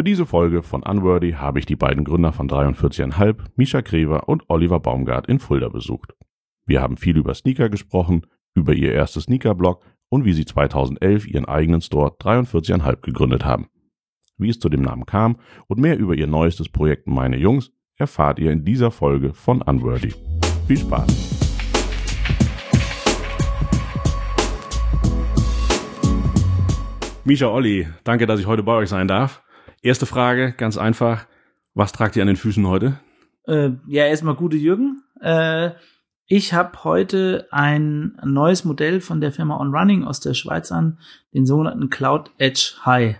Für diese Folge von Unworthy habe ich die beiden Gründer von 43,5, Misha Krever und Oliver Baumgart in Fulda besucht. Wir haben viel über Sneaker gesprochen, über ihr erstes Sneaker-Blog und wie sie 2011 ihren eigenen Store 43,5 gegründet haben. Wie es zu dem Namen kam und mehr über ihr neuestes Projekt Meine Jungs erfahrt ihr in dieser Folge von Unworthy. Viel Spaß! Misha Olli, danke, dass ich heute bei euch sein darf. Erste Frage, ganz einfach. Was tragt ihr an den Füßen heute? Äh, ja, erstmal gute Jürgen. Äh, ich habe heute ein neues Modell von der Firma On Running aus der Schweiz an, den sogenannten Cloud Edge High.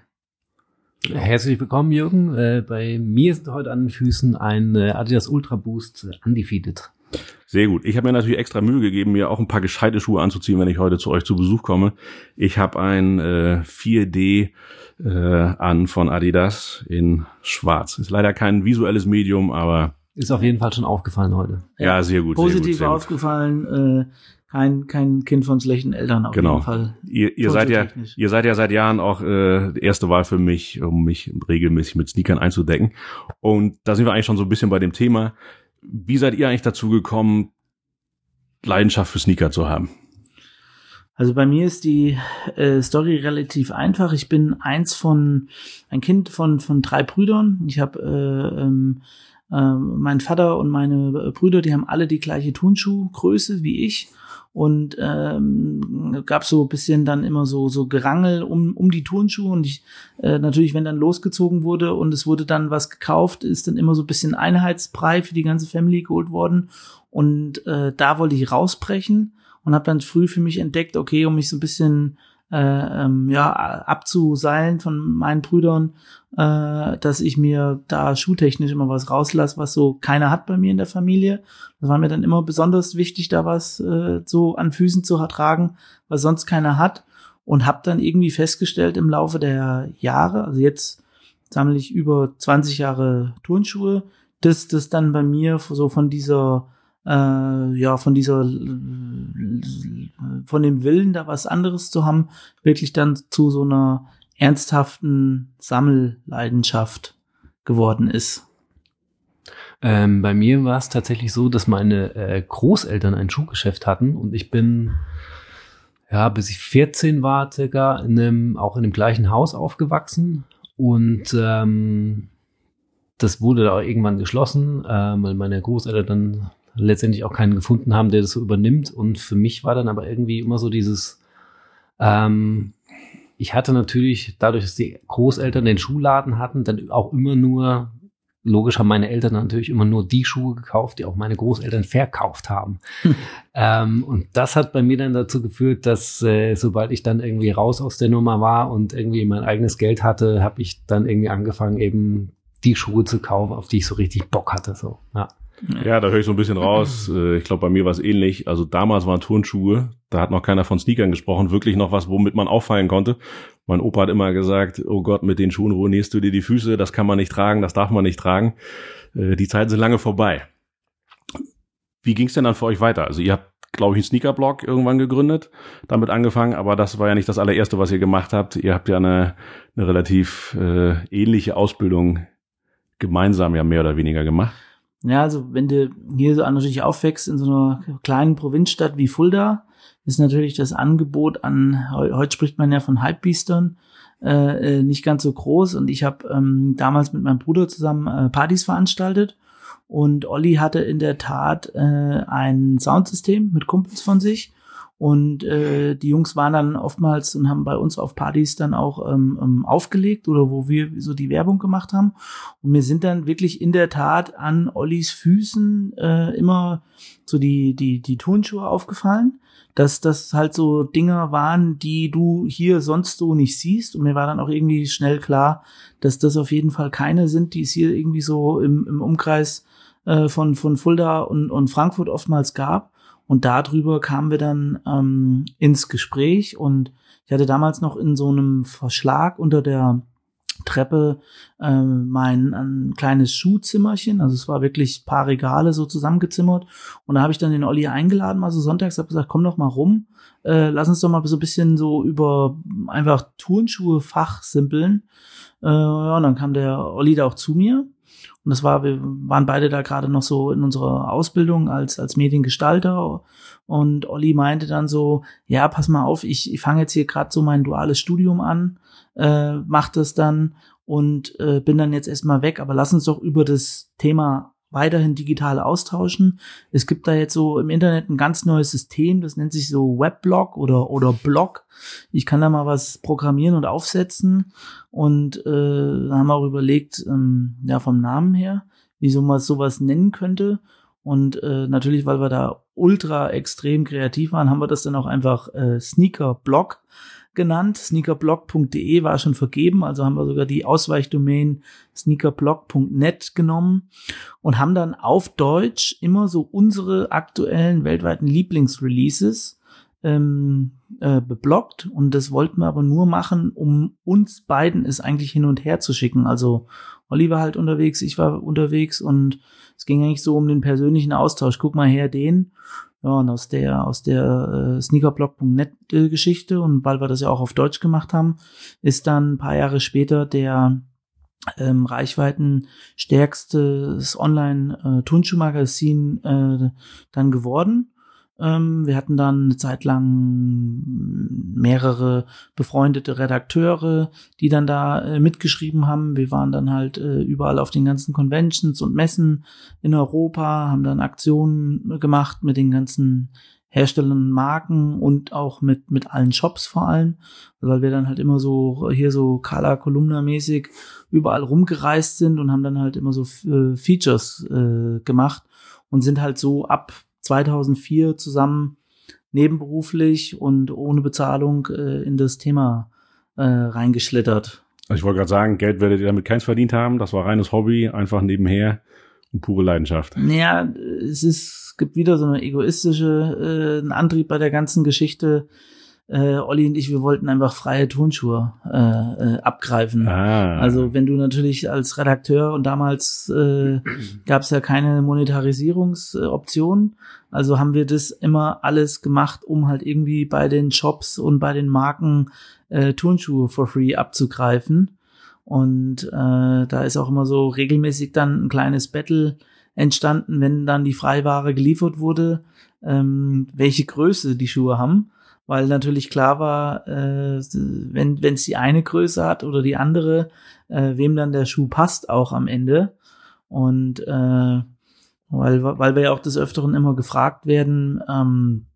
Herzlich willkommen, Jürgen. Äh, bei mir ist heute an den Füßen ein äh, Adidas Ultra Boost Undefeated. Sehr gut. Ich habe mir natürlich extra Mühe gegeben, mir auch ein paar gescheite Schuhe anzuziehen, wenn ich heute zu euch zu Besuch komme. Ich habe ein äh, 4D äh, an von Adidas in Schwarz. Ist leider kein visuelles Medium, aber ist auf jeden Fall schon aufgefallen heute. Ja, sehr gut. Positiv sehr gut, sehr aufgefallen. Äh, kein, kein Kind von schlechten Eltern auf genau. jeden Fall. Ihr, ihr seid ja, ihr seid ja seit Jahren auch äh, die erste Wahl für mich, um mich regelmäßig mit Sneakern einzudecken. Und da sind wir eigentlich schon so ein bisschen bei dem Thema. Wie seid ihr eigentlich dazu gekommen, Leidenschaft für Sneaker zu haben? Also bei mir ist die äh, Story relativ einfach. Ich bin eins von ein Kind von von drei Brüdern. Ich habe äh, ähm, äh, mein Vater und meine Brüder, die haben alle die gleiche Turnschuhgröße wie ich und ähm, gab so bisschen dann immer so so Gerangel um um die Turnschuhe und ich äh, natürlich wenn dann losgezogen wurde und es wurde dann was gekauft ist dann immer so bisschen Einheitsbrei für die ganze Family geholt worden und äh, da wollte ich rausbrechen und habe dann früh für mich entdeckt okay um mich so ein bisschen äh, ähm, ja abzuseilen von meinen Brüdern, äh, dass ich mir da schuhtechnisch immer was rauslasse, was so keiner hat bei mir in der Familie. Das war mir dann immer besonders wichtig, da was äh, so an Füßen zu tragen, was sonst keiner hat. Und habe dann irgendwie festgestellt im Laufe der Jahre, also jetzt sammle ich über 20 Jahre Turnschuhe, dass das dann bei mir so von dieser äh, ja, von dieser, von dem Willen, da was anderes zu haben, wirklich dann zu so einer ernsthaften Sammelleidenschaft geworden ist. Ähm, bei mir war es tatsächlich so, dass meine äh, Großeltern ein Schuhgeschäft hatten und ich bin ja bis ich 14 war circa in einem auch in dem gleichen Haus aufgewachsen und ähm, das wurde da irgendwann geschlossen, äh, weil meine Großeltern dann letztendlich auch keinen gefunden haben, der das so übernimmt. Und für mich war dann aber irgendwie immer so dieses, ähm, ich hatte natürlich, dadurch, dass die Großeltern den Schuhladen hatten, dann auch immer nur, logisch haben meine Eltern natürlich immer nur die Schuhe gekauft, die auch meine Großeltern verkauft haben. Hm. Ähm, und das hat bei mir dann dazu geführt, dass äh, sobald ich dann irgendwie raus aus der Nummer war und irgendwie mein eigenes Geld hatte, habe ich dann irgendwie angefangen, eben die Schuhe zu kaufen, auf die ich so richtig Bock hatte. So, ja. Ja, da höre ich so ein bisschen raus. Äh, ich glaube, bei mir war es ähnlich. Also damals waren Turnschuhe, da hat noch keiner von Sneakern gesprochen, wirklich noch was, womit man auffallen konnte. Mein Opa hat immer gesagt, oh Gott, mit den Schuhen ruinierst du dir die Füße, das kann man nicht tragen, das darf man nicht tragen. Äh, die Zeiten sind lange vorbei. Wie ging es denn dann für euch weiter? Also ihr habt, glaube ich, einen Sneaker-Blog irgendwann gegründet, damit angefangen, aber das war ja nicht das allererste, was ihr gemacht habt. Ihr habt ja eine, eine relativ äh, ähnliche Ausbildung gemeinsam ja mehr oder weniger gemacht. Ja, also wenn du hier so natürlich aufwächst in so einer kleinen Provinzstadt wie Fulda, ist natürlich das Angebot an, heute spricht man ja von Hypebeastern, äh, äh, nicht ganz so groß. Und ich habe ähm, damals mit meinem Bruder zusammen äh, Partys veranstaltet. Und Olli hatte in der Tat äh, ein Soundsystem mit Kumpels von sich. Und äh, die Jungs waren dann oftmals und haben bei uns auf Partys dann auch ähm, ähm, aufgelegt oder wo wir so die Werbung gemacht haben. Und mir sind dann wirklich in der Tat an Ollis Füßen äh, immer so die, die, die Turnschuhe aufgefallen, dass das halt so Dinger waren, die du hier sonst so nicht siehst. Und mir war dann auch irgendwie schnell klar, dass das auf jeden Fall keine sind, die es hier irgendwie so im, im Umkreis äh, von, von Fulda und, und Frankfurt oftmals gab. Und darüber kamen wir dann ähm, ins Gespräch und ich hatte damals noch in so einem Verschlag unter der Treppe äh, mein ein kleines Schuhzimmerchen. Also es war wirklich paar Regale so zusammengezimmert. Und da habe ich dann den Olli eingeladen, mal so sonntags, habe gesagt, komm doch mal rum. äh, lass uns doch mal so ein bisschen so über einfach Turnschuhe fachsimpeln. Äh, ja, und dann kam der Olli da auch zu mir. Und das war, wir waren beide da gerade noch so in unserer Ausbildung als, als Mediengestalter. Und Olli meinte dann so, ja, pass mal auf, ich, ich fange jetzt hier gerade so mein duales Studium an, äh, mach das dann und äh, bin dann jetzt erstmal weg, aber lass uns doch über das Thema weiterhin digital austauschen. Es gibt da jetzt so im Internet ein ganz neues System, das nennt sich so Weblog oder, oder Blog. Ich kann da mal was programmieren und aufsetzen und äh, da haben wir auch überlegt, ähm, ja, vom Namen her, wieso man sowas nennen könnte. Und äh, natürlich, weil wir da ultra extrem kreativ waren, haben wir das dann auch einfach äh, Sneaker Blog genannt. Sneakerblog.de war schon vergeben, also haben wir sogar die Ausweichdomain sneakerblog.net genommen und haben dann auf Deutsch immer so unsere aktuellen weltweiten Lieblingsreleases ähm, äh, beblockt und das wollten wir aber nur machen, um uns beiden es eigentlich hin und her zu schicken. Also Olli war halt unterwegs, ich war unterwegs und es ging eigentlich so um den persönlichen Austausch. Guck mal her, den. Ja, und aus der, aus der äh, Sneakerblog.net äh, und weil wir das ja auch auf Deutsch gemacht haben, ist dann ein paar Jahre später der ähm, Reichweiten stärkstes Online-Turnschuhmagazin äh, äh, dann geworden. Ähm, wir hatten dann eine Zeit lang mehrere befreundete Redakteure, die dann da äh, mitgeschrieben haben. Wir waren dann halt äh, überall auf den ganzen Conventions und Messen in Europa, haben dann Aktionen gemacht mit den ganzen Herstellern Marken und auch mit, mit allen Shops vor allem, weil wir dann halt immer so hier so Kala Kolumna mäßig überall rumgereist sind und haben dann halt immer so äh, Features äh, gemacht und sind halt so ab 2004 zusammen nebenberuflich und ohne Bezahlung äh, in das Thema äh, reingeschlittert. Also ich wollte gerade sagen, Geld werdet ihr damit keins verdient haben. Das war reines Hobby, einfach nebenher und pure Leidenschaft. Naja, es ist, gibt wieder so eine egoistische, äh, einen Antrieb bei der ganzen Geschichte äh, Olli und ich, wir wollten einfach freie Tonschuhe äh, äh, abgreifen. Ah. Also wenn du natürlich als Redakteur und damals äh, gab es ja keine Monetarisierungsoption, also haben wir das immer alles gemacht, um halt irgendwie bei den Shops und bei den Marken äh, Turnschuhe for free abzugreifen. Und äh, da ist auch immer so regelmäßig dann ein kleines Battle entstanden, wenn dann die Freiware geliefert wurde, ähm, welche Größe die Schuhe haben weil natürlich klar war, äh, wenn es die eine Größe hat oder die andere, äh, wem dann der Schuh passt auch am Ende. Und äh, weil, weil wir ja auch des Öfteren immer gefragt werden, ähm,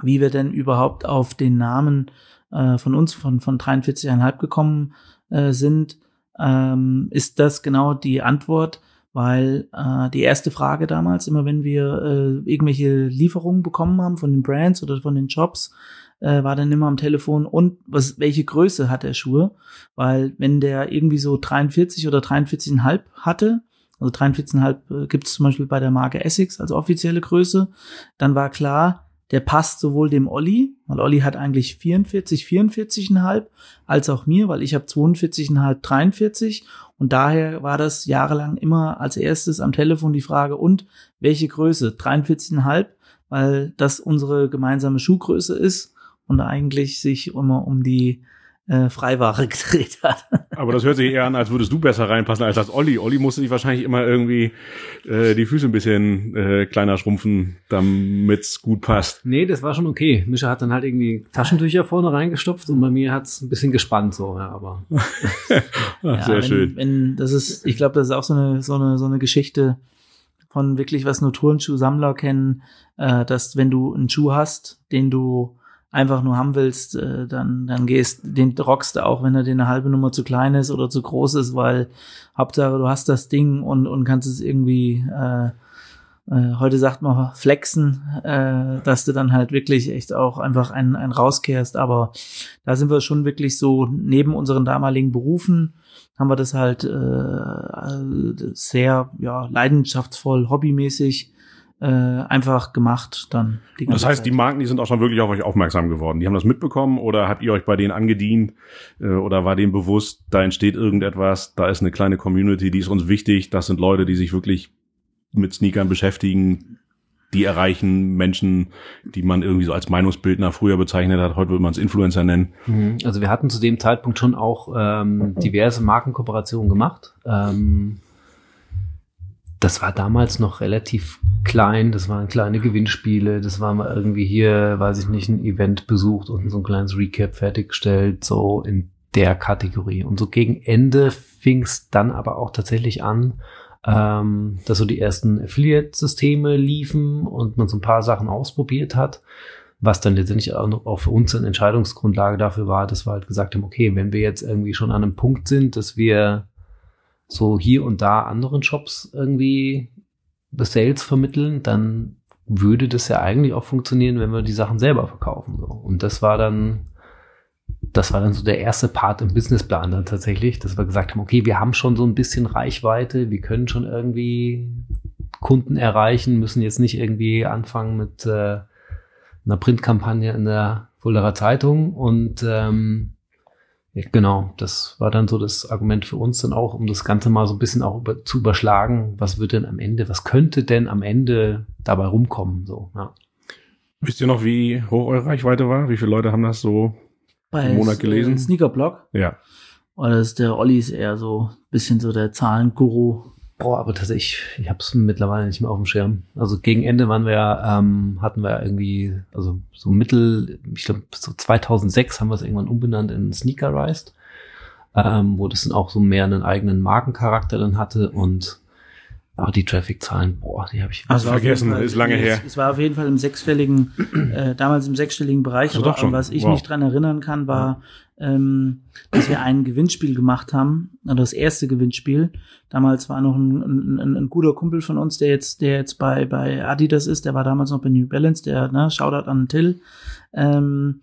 wie wir denn überhaupt auf den Namen äh, von uns, von, von 43,5 gekommen äh, sind, ähm, ist das genau die Antwort, weil äh, die erste Frage damals, immer wenn wir äh, irgendwelche Lieferungen bekommen haben von den Brands oder von den Shops, äh, war dann immer am Telefon und was, welche Größe hat der Schuhe? Weil wenn der irgendwie so 43 oder 43,5 hatte, also 43,5 äh, gibt es zum Beispiel bei der Marke Essex als offizielle Größe, dann war klar, der passt sowohl dem Olli, weil Olli hat eigentlich 44, 44,5, als auch mir, weil ich habe 42,5, 43 und daher war das jahrelang immer als erstes am Telefon die Frage, und welche Größe? 43,5, weil das unsere gemeinsame Schuhgröße ist und eigentlich sich immer um die äh, Freiware gedreht hat. Aber das hört sich eher an, als würdest du besser reinpassen als das Olli. Olli musste sich wahrscheinlich immer irgendwie äh, die Füße ein bisschen äh, kleiner schrumpfen, damit's gut passt. Nee, das war schon okay. Mischa hat dann halt irgendwie Taschentücher vorne reingestopft und bei mir hat's ein bisschen gespannt so, ja, aber. Ach, ja, sehr wenn, schön. Wenn, das ist, ich glaube, das ist auch so eine, so eine, so eine Geschichte von wirklich, was nur Turnschuh-Sammler kennen, äh, dass wenn du einen Schuh hast, den du einfach nur haben willst, äh, dann, dann gehst, den rockst du auch, wenn er dir eine halbe Nummer zu klein ist oder zu groß ist, weil Hauptsache du hast das Ding und, und kannst es irgendwie, äh, äh, heute sagt man flexen, äh, dass du dann halt wirklich echt auch einfach einen, einen rauskehrst. Aber da sind wir schon wirklich so neben unseren damaligen Berufen haben wir das halt äh, sehr ja leidenschaftsvoll, hobbymäßig äh, einfach gemacht dann. das heißt, Zeit. die Marken, die sind auch schon wirklich auf euch aufmerksam geworden. Die haben das mitbekommen oder habt ihr euch bei denen angedient äh, oder war denen bewusst, da entsteht irgendetwas, da ist eine kleine Community, die ist uns wichtig, das sind Leute, die sich wirklich mit Sneakern beschäftigen. die erreichen Menschen, die man irgendwie so als Meinungsbildner früher bezeichnet hat. Heute würde man es Influencer nennen. Mhm. Also wir hatten zu dem Zeitpunkt schon auch ähm, diverse Markenkooperationen gemacht. Ähm, das war damals noch relativ klein, das waren kleine Gewinnspiele, das war mal irgendwie hier, weiß ich nicht, ein Event besucht und so ein kleines Recap fertiggestellt, so in der Kategorie. Und so gegen Ende fing es dann aber auch tatsächlich an, ähm, dass so die ersten Affiliate-Systeme liefen und man so ein paar Sachen ausprobiert hat, was dann letztendlich auch für uns eine Entscheidungsgrundlage dafür war, dass wir halt gesagt haben, okay, wenn wir jetzt irgendwie schon an einem Punkt sind, dass wir so hier und da anderen Shops irgendwie Sales vermitteln, dann würde das ja eigentlich auch funktionieren, wenn wir die Sachen selber verkaufen. So. Und das war dann, das war dann so der erste Part im Businessplan dann tatsächlich, dass wir gesagt haben, okay, wir haben schon so ein bisschen Reichweite, wir können schon irgendwie Kunden erreichen, müssen jetzt nicht irgendwie anfangen mit äh, einer Printkampagne in der Fulderer Zeitung und ähm, Genau, das war dann so das Argument für uns dann auch, um das Ganze mal so ein bisschen auch über, zu überschlagen. Was wird denn am Ende, was könnte denn am Ende dabei rumkommen? So, ja. Wisst ihr noch, wie hoch eure Reichweite war? Wie viele Leute haben das so Bei im Monat gelesen? Sneakerblog? Ja. Oder ist der Olli ist eher so ein bisschen so der Zahlenguru. Boah, aber tatsächlich, ich habe es mittlerweile nicht mehr auf dem Schirm. Also gegen Ende waren wir, ähm, hatten wir irgendwie, also so Mittel, ich glaube so 2006 haben wir es irgendwann umbenannt in Sneakerized, ähm, wo das dann auch so mehr einen eigenen Markencharakter dann hatte und aber die Traffic-Zahlen, boah, die habe ich also vergessen, Fall, ist lange her. Es, war auf jeden Fall im sechsstelligen, äh, damals im sechsstelligen Bereich, also aber was ich wow. mich dran erinnern kann, war, ähm, dass wir ein Gewinnspiel gemacht haben, also das erste Gewinnspiel. Damals war noch ein, ein, ein, guter Kumpel von uns, der jetzt, der jetzt bei, bei Adidas ist, der war damals noch bei New Balance, der, ne, Shoutout an Till, ähm,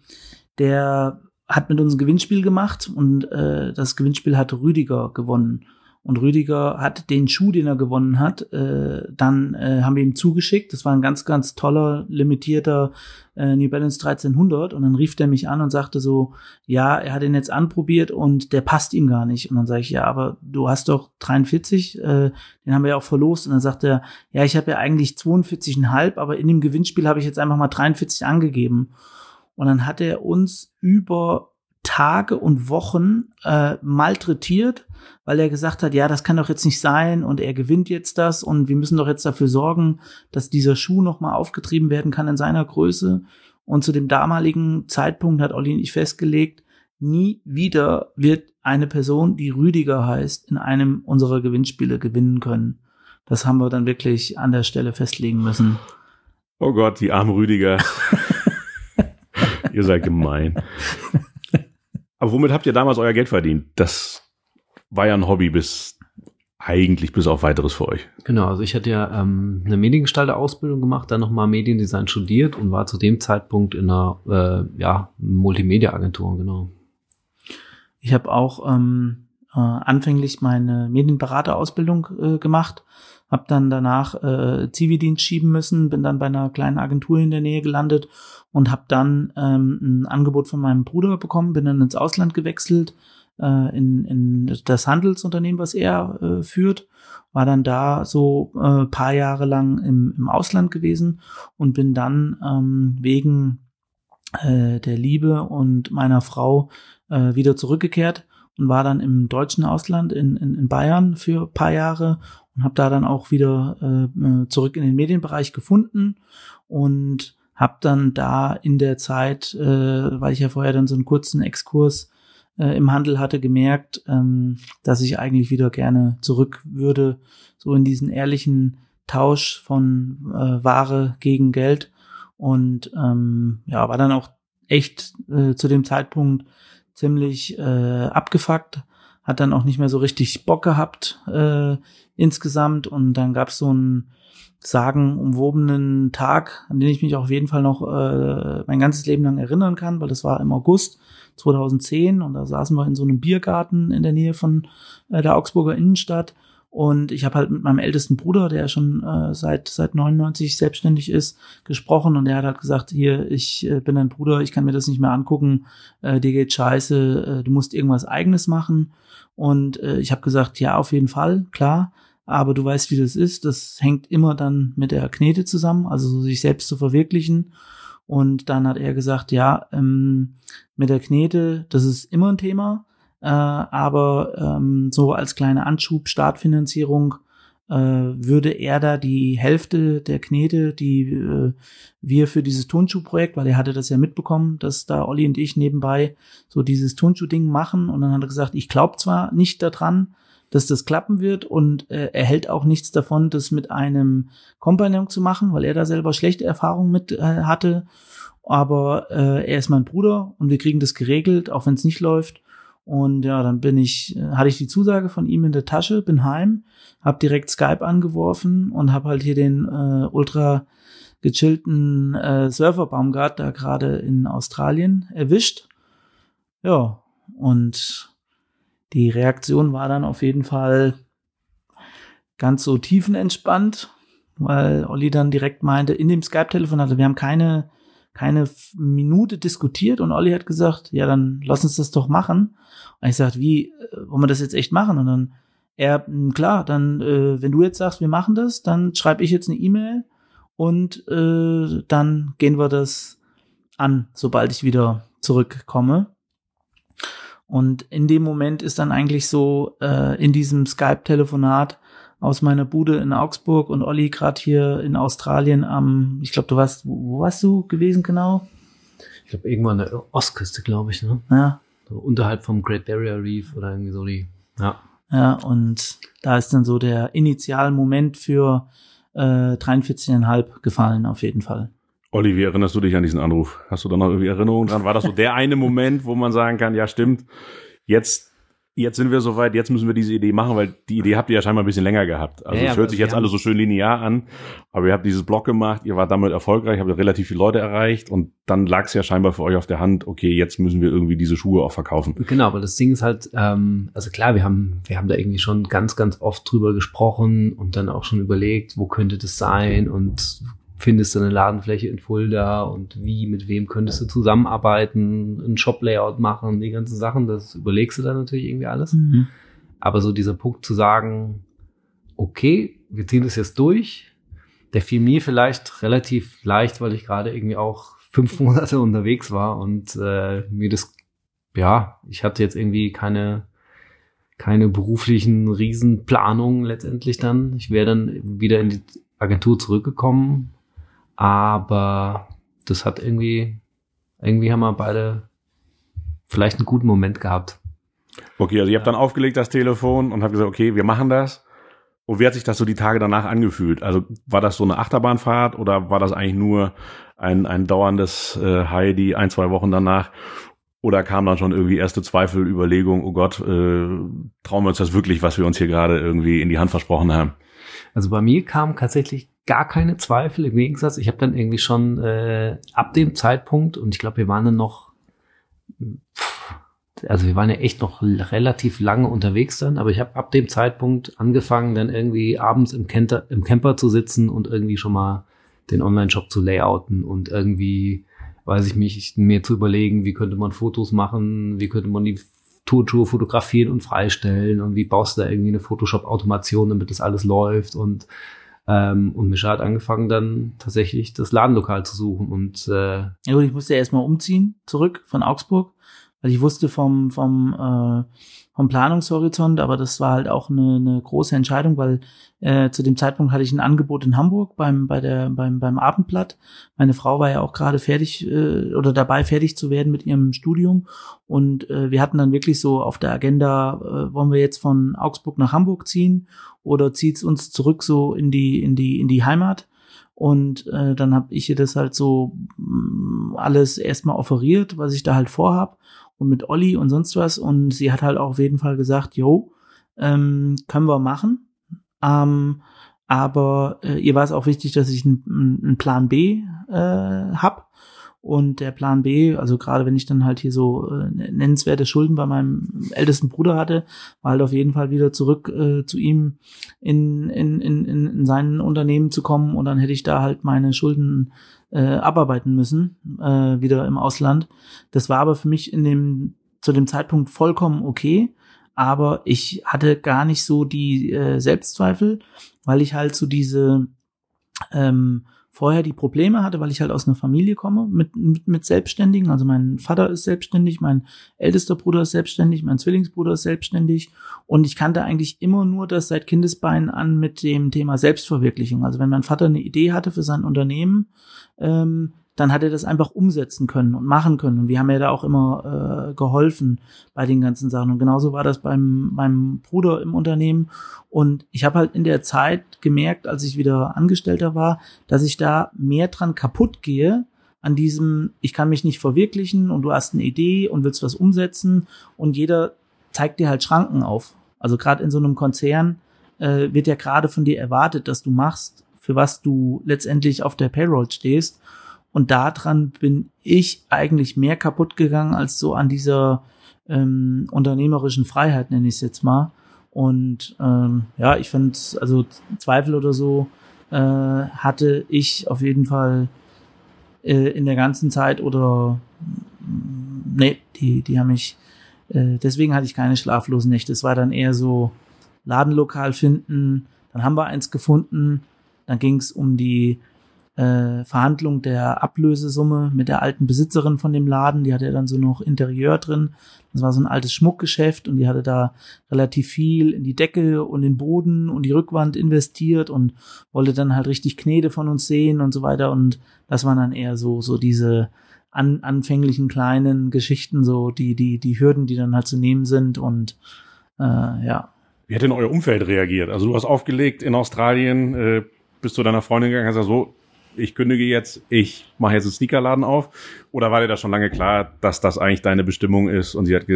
der hat mit uns ein Gewinnspiel gemacht und äh, das Gewinnspiel hat Rüdiger gewonnen. Und Rüdiger hat den Schuh, den er gewonnen hat, äh, dann äh, haben wir ihm zugeschickt. Das war ein ganz, ganz toller, limitierter äh, New Balance 1300. Und dann rief der mich an und sagte so, ja, er hat ihn jetzt anprobiert und der passt ihm gar nicht. Und dann sage ich, ja, aber du hast doch 43, äh, den haben wir ja auch verlost. Und dann sagt er, ja, ich habe ja eigentlich 42,5, aber in dem Gewinnspiel habe ich jetzt einfach mal 43 angegeben. Und dann hat er uns über Tage und Wochen äh, malträtiert weil er gesagt hat, ja, das kann doch jetzt nicht sein und er gewinnt jetzt das und wir müssen doch jetzt dafür sorgen, dass dieser Schuh nochmal aufgetrieben werden kann in seiner Größe. Und zu dem damaligen Zeitpunkt hat Olli und ich festgelegt, nie wieder wird eine Person, die Rüdiger heißt, in einem unserer Gewinnspiele gewinnen können. Das haben wir dann wirklich an der Stelle festlegen müssen. Oh Gott, die armen Rüdiger. ihr seid gemein. Aber womit habt ihr damals euer Geld verdient? Das war ja ein Hobby bis eigentlich bis auf weiteres für euch. Genau, also ich hatte ja ähm, eine Mediengestalter-Ausbildung gemacht, dann nochmal Mediendesign studiert und war zu dem Zeitpunkt in einer äh, ja, Multimedia-Agentur, genau. Ich habe auch ähm, äh, anfänglich meine Medienberaterausbildung äh, gemacht, habe dann danach äh, Zivildienst schieben müssen, bin dann bei einer kleinen Agentur in der Nähe gelandet und habe dann ähm, ein Angebot von meinem Bruder bekommen, bin dann ins Ausland gewechselt, äh, in, in das Handelsunternehmen, was er äh, führt, war dann da so äh, paar Jahre lang im, im Ausland gewesen und bin dann ähm, wegen äh, der Liebe und meiner Frau äh, wieder zurückgekehrt und war dann im deutschen Ausland in, in, in Bayern für paar Jahre und habe da dann auch wieder äh, äh, zurück in den Medienbereich gefunden. Und habe dann da in der Zeit, äh, weil ich ja vorher dann so einen kurzen Exkurs äh, im Handel hatte, gemerkt, ähm, dass ich eigentlich wieder gerne zurück würde, so in diesen ehrlichen Tausch von äh, Ware gegen Geld. Und ähm, ja, war dann auch echt äh, zu dem Zeitpunkt ziemlich äh, abgefuckt, hat dann auch nicht mehr so richtig Bock gehabt äh, insgesamt. Und dann gab's so einen sagenumwobenen Tag, an den ich mich auf jeden Fall noch äh, mein ganzes Leben lang erinnern kann, weil das war im August 2010 und da saßen wir in so einem Biergarten in der Nähe von äh, der Augsburger Innenstadt. Und ich habe halt mit meinem ältesten Bruder, der schon äh, seit seit 99 selbstständig ist, gesprochen und der hat halt gesagt, hier, ich äh, bin dein Bruder, ich kann mir das nicht mehr angucken, äh, dir geht scheiße, äh, du musst irgendwas eigenes machen. Und äh, ich habe gesagt, ja, auf jeden Fall, klar, aber du weißt, wie das ist. Das hängt immer dann mit der Knete zusammen, also sich selbst zu verwirklichen. Und dann hat er gesagt, ja, ähm, mit der Knete, das ist immer ein Thema, äh, aber ähm, so als kleine Anschub, Startfinanzierung, äh, würde er da die Hälfte der Knete, die äh, wir für dieses Turnschuhprojekt, weil er hatte das ja mitbekommen, dass da Olli und ich nebenbei so dieses Turnschuh-Ding machen und dann hat er gesagt, ich glaube zwar nicht daran, dass das klappen wird und äh, er hält auch nichts davon, das mit einem Kompagnon zu machen, weil er da selber schlechte Erfahrungen mit äh, hatte. Aber äh, er ist mein Bruder und wir kriegen das geregelt, auch wenn es nicht läuft. Und ja, dann bin ich, äh, hatte ich die Zusage von ihm in der Tasche, bin heim, hab direkt Skype angeworfen und hab halt hier den äh, ultra gechillten äh, Surfer Baumgart da gerade in Australien erwischt. Ja, und die Reaktion war dann auf jeden Fall ganz so tiefenentspannt, weil Olli dann direkt meinte, in dem Skype-Telefon, also wir haben keine, keine Minute diskutiert und Olli hat gesagt, ja, dann lass uns das doch machen. Und ich sagte, wie, äh, wollen wir das jetzt echt machen? Und dann er, hm, klar, dann, äh, wenn du jetzt sagst, wir machen das, dann schreibe ich jetzt eine E-Mail und äh, dann gehen wir das an, sobald ich wieder zurückkomme. Und in dem Moment ist dann eigentlich so äh, in diesem Skype-Telefonat aus meiner Bude in Augsburg und Olli gerade hier in Australien am, ich glaube, du warst, wo, warst du gewesen genau? Ich glaube, irgendwo an der Ostküste, glaube ich, ne? Ja. So unterhalb vom Great Barrier Reef oder irgendwie so die, ja. Ja, und da ist dann so der Initialmoment für äh, 43,5 gefallen, auf jeden Fall. Olli, wie erinnerst du dich an diesen Anruf? Hast du da noch irgendwie Erinnerungen dran? War das so der eine Moment, wo man sagen kann, ja stimmt, jetzt, jetzt sind wir soweit, jetzt müssen wir diese Idee machen, weil die Idee habt ihr ja scheinbar ein bisschen länger gehabt. Also Ja, es hört sich jetzt alles so schön linear an, aber ihr habt dieses Blog gemacht, ihr wart damit erfolgreich, habt relativ viele Leute erreicht und dann lag es ja scheinbar für euch auf der Hand, okay, jetzt müssen wir irgendwie diese Schuhe auch verkaufen. Genau, aber das Ding ist halt, ähm, also klar, wir haben, wir haben da irgendwie schon ganz, ganz oft drüber gesprochen und dann auch schon überlegt, wo könnte das sein und findest du eine Ladenfläche in Fulda und wie, mit wem könntest du zusammenarbeiten, ein Shop-Layout machen, die ganzen Sachen, das überlegst du dann natürlich irgendwie alles. Mhm. Aber so dieser Punkt zu sagen, okay, wir ziehen das jetzt durch, der fiel mir vielleicht relativ leicht, weil ich gerade irgendwie auch fünf Monate unterwegs war und äh, mir das, ja, ich hatte jetzt irgendwie keine keine beruflichen Riesenplanungen letztendlich dann. Ich wäre dann wieder in die Agentur zurückgekommen, aber das hat irgendwie, irgendwie haben wir beide vielleicht einen guten Moment gehabt. Okay, also ihr habt dann aufgelegt das Telefon und habt gesagt, okay, wir machen das. Und wie hat sich das so die Tage danach angefühlt? Also war das so eine Achterbahnfahrt oder war das eigentlich nur ein, ein dauerndes äh, High die ein, zwei Wochen danach? Oder kam dann schon irgendwie erste Zweifel, Überlegung, oh Gott, äh, trauen wir uns das wirklich, was wir uns hier gerade irgendwie in die Hand versprochen haben? Also bei mir kamen tatsächlich gar keine Zweifel. Im Gegensatz, ich habe dann irgendwie schon äh, ab dem Zeitpunkt, und ich glaube, wir waren dann noch, pff, also wir waren ja echt noch relativ lange unterwegs dann, aber ich habe ab dem Zeitpunkt angefangen, dann irgendwie abends im, Camper, im Camper zu sitzen und irgendwie schon mal den Online-Shop zu layouten und irgendwie, weiß ich mich, mir zu überlegen, wie könnte man Fotos machen, wie könnte man die Turnschuhe fotografieren und freistellen und wie baust du da irgendwie eine Photoshop-Automation, damit das alles läuft und ähm, und Mischa hat angefangen dann tatsächlich das Ladenlokal zu suchen und äh, Ja gut, ich musste erstmal umziehen, zurück von Augsburg, weil ich wusste vom, vom, äh, vom Planungshorizont, aber das war halt auch eine, eine große Entscheidung, weil äh, zu dem Zeitpunkt hatte ich ein Angebot in Hamburg beim, bei der, beim, beim Abendblatt. Meine Frau war ja auch gerade fertig äh, oder dabei fertig zu werden mit ihrem Studium und äh, wir hatten dann wirklich so auf der Agenda, äh, wollen wir jetzt von Augsburg nach Hamburg ziehen oder zieht's uns zurück so in die, in die, in die Heimat? Und äh, dann habe ich ihr das halt so mh, alles erstmal offeriert, was ich da halt vorhab und mit Olli und sonst was. Und sie hat halt auch auf jeden Fall gesagt, jo, ähm, können wir machen. Ähm, aber äh, ihr war es auch wichtig, dass ich einen einen Plan B äh, hab. Und der Plan B, also gerade wenn ich dann halt hier so äh, nennenswerte Schulden bei meinem ältesten Bruder hatte, war halt auf jeden Fall wieder zurück äh, zu ihm in, in, in, in in sein Unternehmen zu kommen und dann hätte ich da halt meine Schulden äh, abarbeiten müssen, äh, wieder im Ausland. Das war aber für mich in dem, zu dem Zeitpunkt vollkommen okay. aber ich hatte gar nicht so die äh, Selbstzweifel, weil ich halt so diese ähm, vorher die Probleme hatte, weil ich halt aus einer Familie komme mit, mit, mit Selbstständigen. Also mein Vater ist selbstständig, mein ältester Bruder ist selbstständig, mein Zwillingsbruder ist selbstständig. Und ich kannte eigentlich immer nur das seit Kindesbeinen an mit dem Thema Selbstverwirklichung. Also wenn mein Vater eine Idee hatte für sein Unternehmen, ähm, dann hat er das einfach umsetzen können und machen können. Und wir haben ja da auch immer äh, geholfen bei den ganzen Sachen. Und genauso war das beim meinem Bruder im Unternehmen. Und ich habe halt in der Zeit gemerkt, als ich wieder Angestellter war, dass ich da mehr dran kaputt gehe, an diesem, ich kann mich nicht verwirklichen und du hast eine Idee und willst was umsetzen und jeder zeigt dir halt Schranken auf. Also gerade in so einem Konzern äh, wird ja gerade von dir erwartet, dass du machst, für was du letztendlich auf der Payroll stehst. Und daran bin ich eigentlich mehr kaputt gegangen als so an dieser ähm, unternehmerischen Freiheit, nenne ich es jetzt mal. Und ähm, ja, ich finde, also Zweifel oder so äh, hatte ich auf jeden Fall äh, in der ganzen Zeit oder nee, die, die haben mich, äh, deswegen hatte ich keine schlaflosen Nächte. Es war dann eher so Ladenlokal finden, dann haben wir eins gefunden, dann ging es um die äh, Verhandlung der Ablösesumme mit der alten Besitzerin von dem Laden. Die hatte ja dann so noch Interieur drin. Das war so ein altes Schmuckgeschäft und die hatte da relativ viel in die Decke und den Boden und die Rückwand investiert und wollte dann halt richtig Knete von uns sehen und so weiter. Und das waren dann eher so, so diese an, anfänglichen kleinen Geschichten, so die, die, die Hürden, die dann halt zu nehmen sind und äh, ja. Wie hat denn euer Umfeld reagiert? Also du hast aufgelegt in Australien, äh, bist du deiner Freundin gegangen, hast gesagt, so, ich kündige jetzt, ich mache jetzt einen Sneakerladen auf? Oder war dir da schon lange klar, dass das eigentlich deine Bestimmung ist und sie hat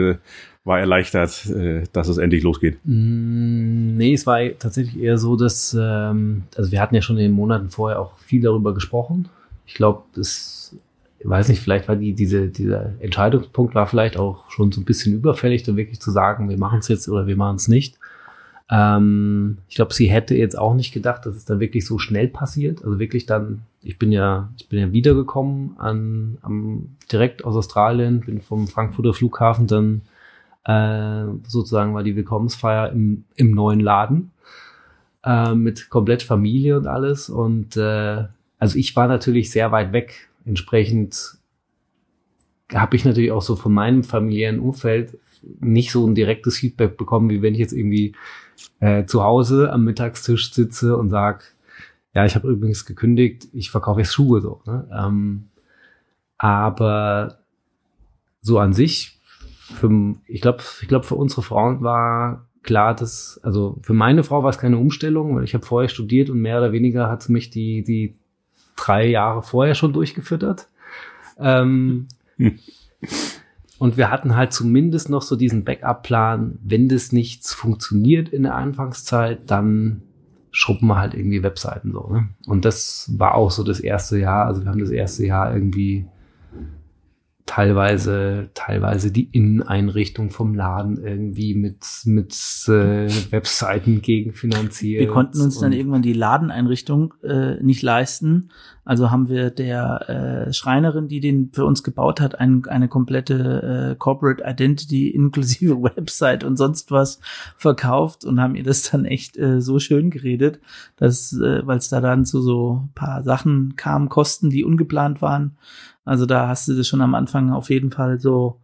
war erleichtert, äh, dass es endlich losgeht? Mm, nee, es war tatsächlich eher so, dass, ähm, also wir hatten ja schon in den Monaten vorher auch viel darüber gesprochen. Ich glaube, das, weiß nicht, vielleicht war die, diese, dieser Entscheidungspunkt war vielleicht auch schon so ein bisschen überfällig, dann wirklich zu sagen, wir machen es jetzt oder wir machen es nicht. Ähm, ich glaube, sie hätte jetzt auch nicht gedacht, dass es dann wirklich so schnell passiert. Also wirklich dann, ich bin ja, ich bin ja wiedergekommen an, am, direkt aus Australien, bin vom Frankfurter Flughafen dann äh, sozusagen war die Willkommensfeier im, im neuen Laden äh, mit komplett Familie und alles. Und äh, also ich war natürlich sehr weit weg. Entsprechend habe ich natürlich auch so von meinem familiären Umfeld nicht so ein direktes Feedback bekommen, wie wenn ich jetzt irgendwie äh, zu Hause am Mittagstisch sitze und sag, ja, ich habe übrigens gekündigt, ich verkaufe jetzt Schuhe so. Ne? Ähm, aber so an sich, für, ich glaube, ich glaube, für unsere Frauen war klar, dass, also für meine Frau war es keine Umstellung, weil ich habe vorher studiert und mehr oder weniger hat mich die, die drei Jahre vorher schon durchgefüttert. Ähm, hm. Und wir hatten halt zumindest noch so diesen Backup-Plan, wenn das nichts funktioniert in der Anfangszeit, dann schrubben wir halt irgendwie Webseiten so. Ne? Und das war auch so das erste Jahr. Also wir haben das erste Jahr irgendwie teilweise, teilweise die Inneneinrichtung vom Laden irgendwie mit, mit äh, Webseiten gegenfinanziert. Wir konnten uns dann irgendwann die Ladeneinrichtung äh, nicht leisten. Also haben wir der äh, Schreinerin, die den für uns gebaut hat, ein, eine komplette äh, Corporate Identity inklusive Website und sonst was verkauft und haben ihr das dann echt äh, so schön geredet, dass, äh, weil es da dann zu so paar Sachen kam, Kosten, die ungeplant waren, also da hast du das schon am Anfang auf jeden Fall so,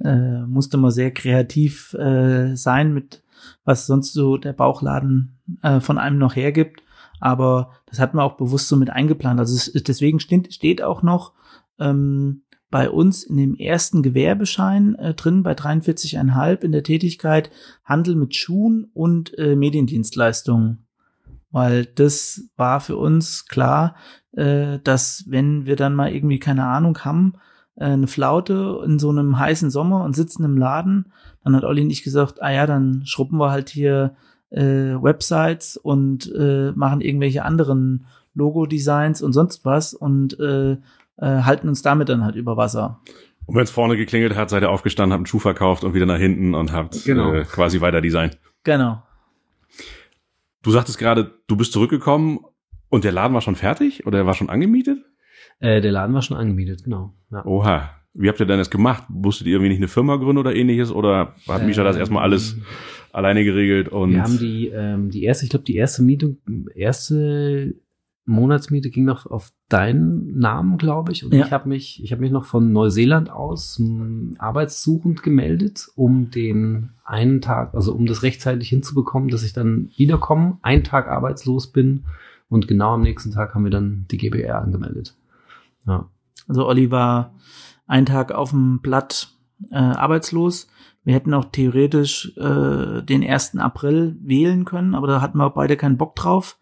äh, musste man sehr kreativ äh, sein mit, was sonst so der Bauchladen äh, von einem noch hergibt. Aber das hat man auch bewusst so mit eingeplant. Also es, deswegen steht, steht auch noch ähm, bei uns in dem ersten Gewerbeschein äh, drin, bei 43,5 in der Tätigkeit Handel mit Schuhen und äh, Mediendienstleistungen. Weil das war für uns klar, äh, dass wenn wir dann mal irgendwie keine Ahnung haben, äh, eine Flaute in so einem heißen Sommer und sitzen im Laden, dann hat Olli nicht gesagt, ah ja, dann schruppen wir halt hier äh, Websites und äh, machen irgendwelche anderen Logo-Designs und sonst was und äh, äh, halten uns damit dann halt über Wasser. Und wenn es vorne geklingelt hat, seid ihr aufgestanden, habt einen Schuh verkauft und wieder nach hinten und habt genau. äh, quasi weiter designt. Genau. Du sagtest gerade, du bist zurückgekommen und der Laden war schon fertig oder er war schon angemietet? Äh, der Laden war schon angemietet, genau. Ja. Oha. Wie habt ihr denn das gemacht? Musstet ihr irgendwie nicht eine Firma gründen oder ähnliches? Oder hat Misha das erstmal alles Ähm, alleine geregelt? Und Wir haben die, ähm, die erste, ich glaube, die erste Miete, erste Monatsmiete ging noch auf deinen Namen, glaube ich. Und Ja. ich habe mich, ich habe mich noch von Neuseeland aus m, arbeitssuchend gemeldet, um den einen Tag, also um das rechtzeitig hinzubekommen, dass ich dann wiederkomme, einen Tag arbeitslos bin und genau am nächsten Tag haben wir dann die GBR angemeldet. Ja. Also Olli war einen Tag auf dem Blatt äh, arbeitslos. Wir hätten auch theoretisch äh, den 1. April wählen können, aber da hatten wir beide keinen Bock drauf.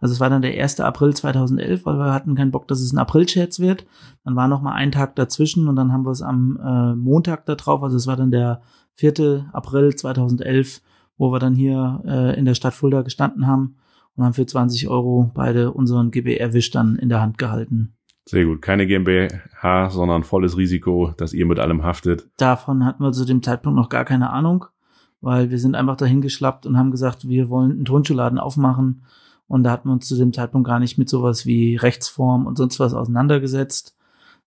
Also es war dann der 1. April 2011, weil wir hatten keinen Bock, dass es ein April-Scherz wird. Dann war noch mal ein Tag dazwischen und dann haben wir es am äh, Montag da drauf, also es war dann der 4. April 2011, wo wir dann hier äh, in der Stadt Fulda gestanden haben und haben für 20 Euro beide unseren GBR-Wisch dann in der Hand gehalten. sehr gut. Keine GmbH, sondern volles Risiko, dass ihr mit allem haftet. davon hatten wir zu dem Zeitpunkt noch gar keine Ahnung, weil wir sind einfach dahin geschlappt und haben gesagt, wir wollen einen Turnschuhladen aufmachen. Und da hatten wir uns zu dem Zeitpunkt gar nicht mit sowas wie Rechtsform und sonst was auseinandergesetzt,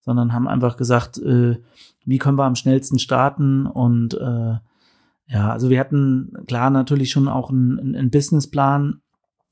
sondern haben einfach gesagt, äh, wie können wir am schnellsten starten und äh, ja, also wir hatten klar natürlich schon auch einen, einen- Businessplan.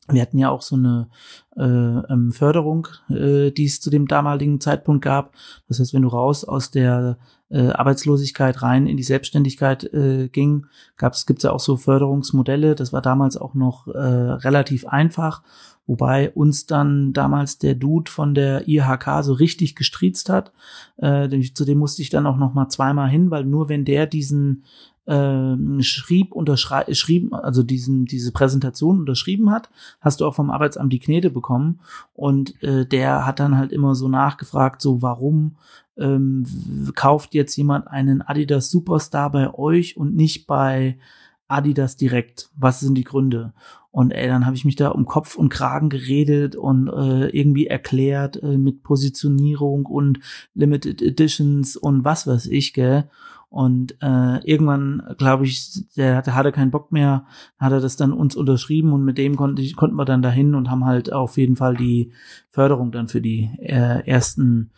Wir hatten ja auch so eine äh, ähm, Förderung, äh, die es zu dem damaligen Zeitpunkt gab. Das heißt, wenn du raus aus der äh, Arbeitslosigkeit rein in die Selbstständigkeit äh, ging, gab's gibt's ja auch so Förderungsmodelle. Das war damals auch noch äh, relativ einfach, wobei uns dann damals der Dude von der IHK so richtig gestriezt hat. Äh, zu dem musste ich dann auch noch mal zweimal hin, weil nur wenn der diesen ähm, schrieb, unterschrei schrieben, also diesen, diese Präsentation unterschrieben hat, hast du auch vom Arbeitsamt die Knete bekommen. Und äh, der hat dann halt immer so nachgefragt, so warum ähm, kauft jetzt jemand einen Adidas Superstar bei euch und nicht bei Adidas direkt? Was sind die Gründe? Und ey, dann habe ich mich da um Kopf und Kragen geredet und äh, irgendwie erklärt äh, mit Positionierung und Limited Editions und was weiß ich, gell? Und äh, irgendwann, glaube ich, der hatte, hatte keinen Bock mehr, hat er das dann uns unterschrieben und mit dem konnte ich, konnten wir dann dahin und haben halt auf jeden Fall die Förderung dann für die äh, ersten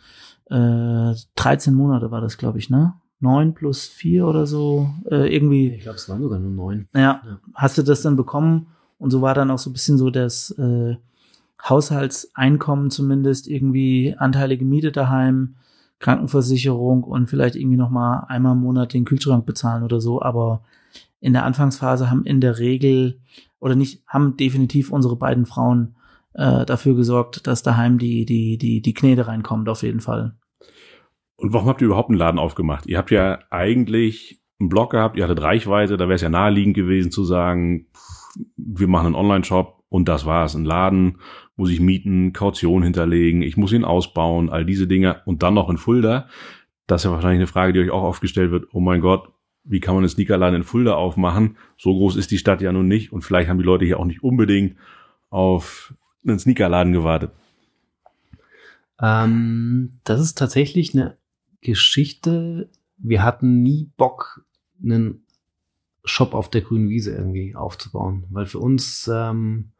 äh, 13 Monate war das, glaube ich, ne? Neun plus vier oder so, äh, irgendwie. Ich glaube, es waren sogar nur neun. Ja, Ja. hast du das dann bekommen und so war dann auch so ein bisschen so das äh, Haushaltseinkommen zumindest, irgendwie anteilige Miete daheim, Krankenversicherung und vielleicht irgendwie noch mal einmal im Monat den Kühlschrank bezahlen oder so, aber in der Anfangsphase haben in der Regel oder nicht, haben definitiv unsere beiden Frauen äh, dafür gesorgt, dass daheim die, die, die, die Knete reinkommt, auf jeden Fall. Und warum habt ihr überhaupt einen Laden aufgemacht? Ihr habt ja eigentlich einen Blog gehabt, ihr hattet Reichweite, da wäre es ja naheliegend gewesen zu sagen, wir machen einen Online-Shop und das war's. Ein Laden muss ich mieten, Kaution hinterlegen, ich muss ihn ausbauen, all diese Dinge und dann noch in Fulda. Das ist ja wahrscheinlich eine Frage, die euch auch aufgestellt wird. Oh mein Gott, wie kann man einen Sneakerladen in Fulda aufmachen? So groß ist die Stadt ja nun nicht und vielleicht haben die Leute hier auch nicht unbedingt auf einen Sneakerladen gewartet. Ähm, das ist tatsächlich eine Geschichte. Wir hatten nie Bock, einen Shop auf der grünen Wiese irgendwie aufzubauen, weil für uns, ähm,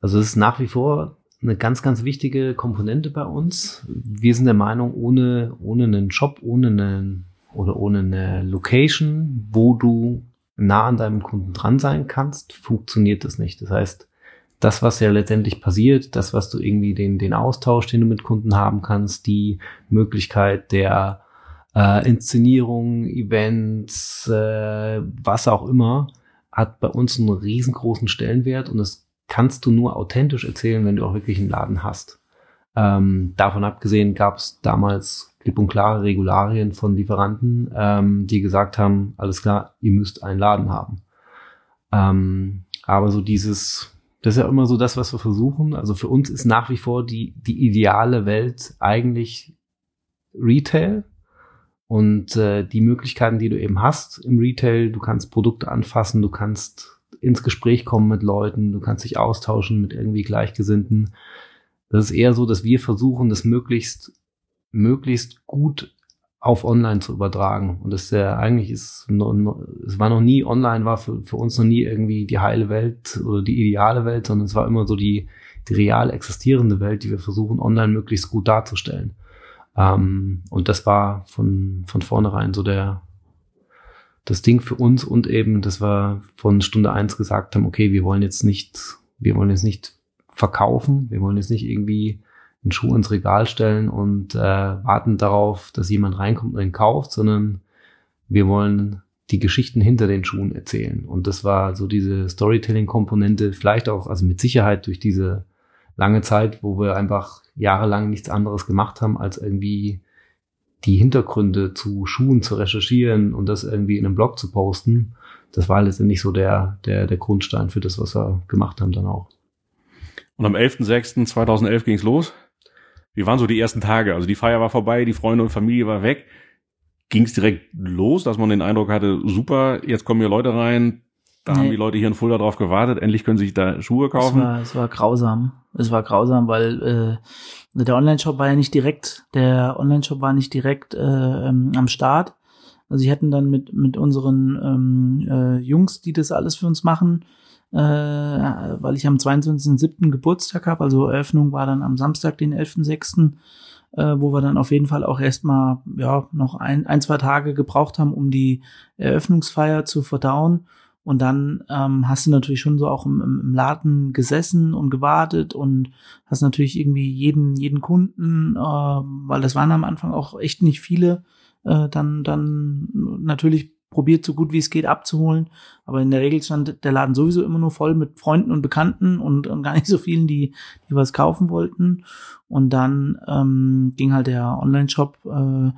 also es ist nach wie vor eine ganz, ganz wichtige Komponente bei uns. Wir sind der Meinung, ohne, ohne einen Shop, ohne einen oder ohne eine Location, wo du nah an deinem Kunden dran sein kannst, funktioniert das nicht. Das heißt, das, was ja letztendlich passiert, das, was du irgendwie den, den Austausch, den du mit Kunden haben kannst, die Möglichkeit der äh, Inszenierung, Events, äh, was auch immer, hat bei uns einen riesengroßen Stellenwert und das kannst du nur authentisch erzählen, wenn du auch wirklich einen Laden hast. Ähm, davon abgesehen gab es damals klipp und klare Regularien von Lieferanten, ähm, die gesagt haben, alles klar, ihr müsst einen Laden haben. Ähm, aber so dieses, das ist ja immer so das, was wir versuchen. Also für uns ist nach wie vor die, die ideale Welt eigentlich Retail und äh, die Möglichkeiten, die du eben hast im Retail, du kannst Produkte anfassen, du kannst ins Gespräch kommen mit Leuten, du kannst dich austauschen mit irgendwie Gleichgesinnten. Das ist eher so, dass wir versuchen, das möglichst, möglichst gut auf online zu übertragen. Und das ist ja eigentlich ist, es war noch nie online, war für, für uns noch nie irgendwie die heile Welt oder die ideale Welt, sondern es war immer so die, die real existierende Welt, die wir versuchen, online möglichst gut darzustellen. Ähm, und das war von, von vornherein so der, das Ding für uns und eben, dass wir von Stunde eins gesagt haben, okay, wir wollen jetzt nicht, wir wollen jetzt nicht verkaufen, wir wollen jetzt nicht irgendwie einen Schuh ins Regal stellen und äh, warten darauf, dass jemand reinkommt und ihn kauft, sondern wir wollen die Geschichten hinter den Schuhen erzählen. Und das war so diese Storytelling-Komponente, vielleicht auch, also mit Sicherheit durch diese lange Zeit, wo wir einfach jahrelang nichts anderes gemacht haben, als irgendwie die Hintergründe zu Schuhen zu recherchieren und das irgendwie in einem Blog zu posten. Das war letztendlich so der, der, der Grundstein für das, was wir gemacht haben dann auch. Und am 11.06.2011 ging's los. Wie waren so die ersten Tage? Also die Feier war vorbei, die Freunde und Familie war weg. Ging's direkt los, dass man den Eindruck hatte, super, jetzt kommen hier Leute rein, da nee. haben die Leute hier in Fulda drauf gewartet, endlich können sie sich da Schuhe kaufen. Es war, es war grausam. Es war grausam, weil äh, der Online-Shop war ja nicht direkt, der Online-Shop war nicht direkt äh, ähm, am Start. Also sie hätten dann mit, mit unseren ähm, äh, Jungs, die das alles für uns machen, äh, weil ich am 22.07. Geburtstag habe, also Eröffnung war dann am Samstag, den 11.06., äh, wo wir dann auf jeden Fall auch erstmal ja, noch ein, ein, zwei Tage gebraucht haben, um die Eröffnungsfeier zu verdauen. Und dann ähm, hast du natürlich schon so auch im, im Laden gesessen und gewartet und hast natürlich irgendwie jeden, jeden Kunden, äh, weil das waren am Anfang auch echt nicht viele, äh, dann, dann natürlich probiert so gut wie es geht abzuholen. Aber in der Regel stand der Laden sowieso immer nur voll mit Freunden und Bekannten und, und gar nicht so vielen, die, die was kaufen wollten. Und dann ähm, ging halt der Online-Shop äh,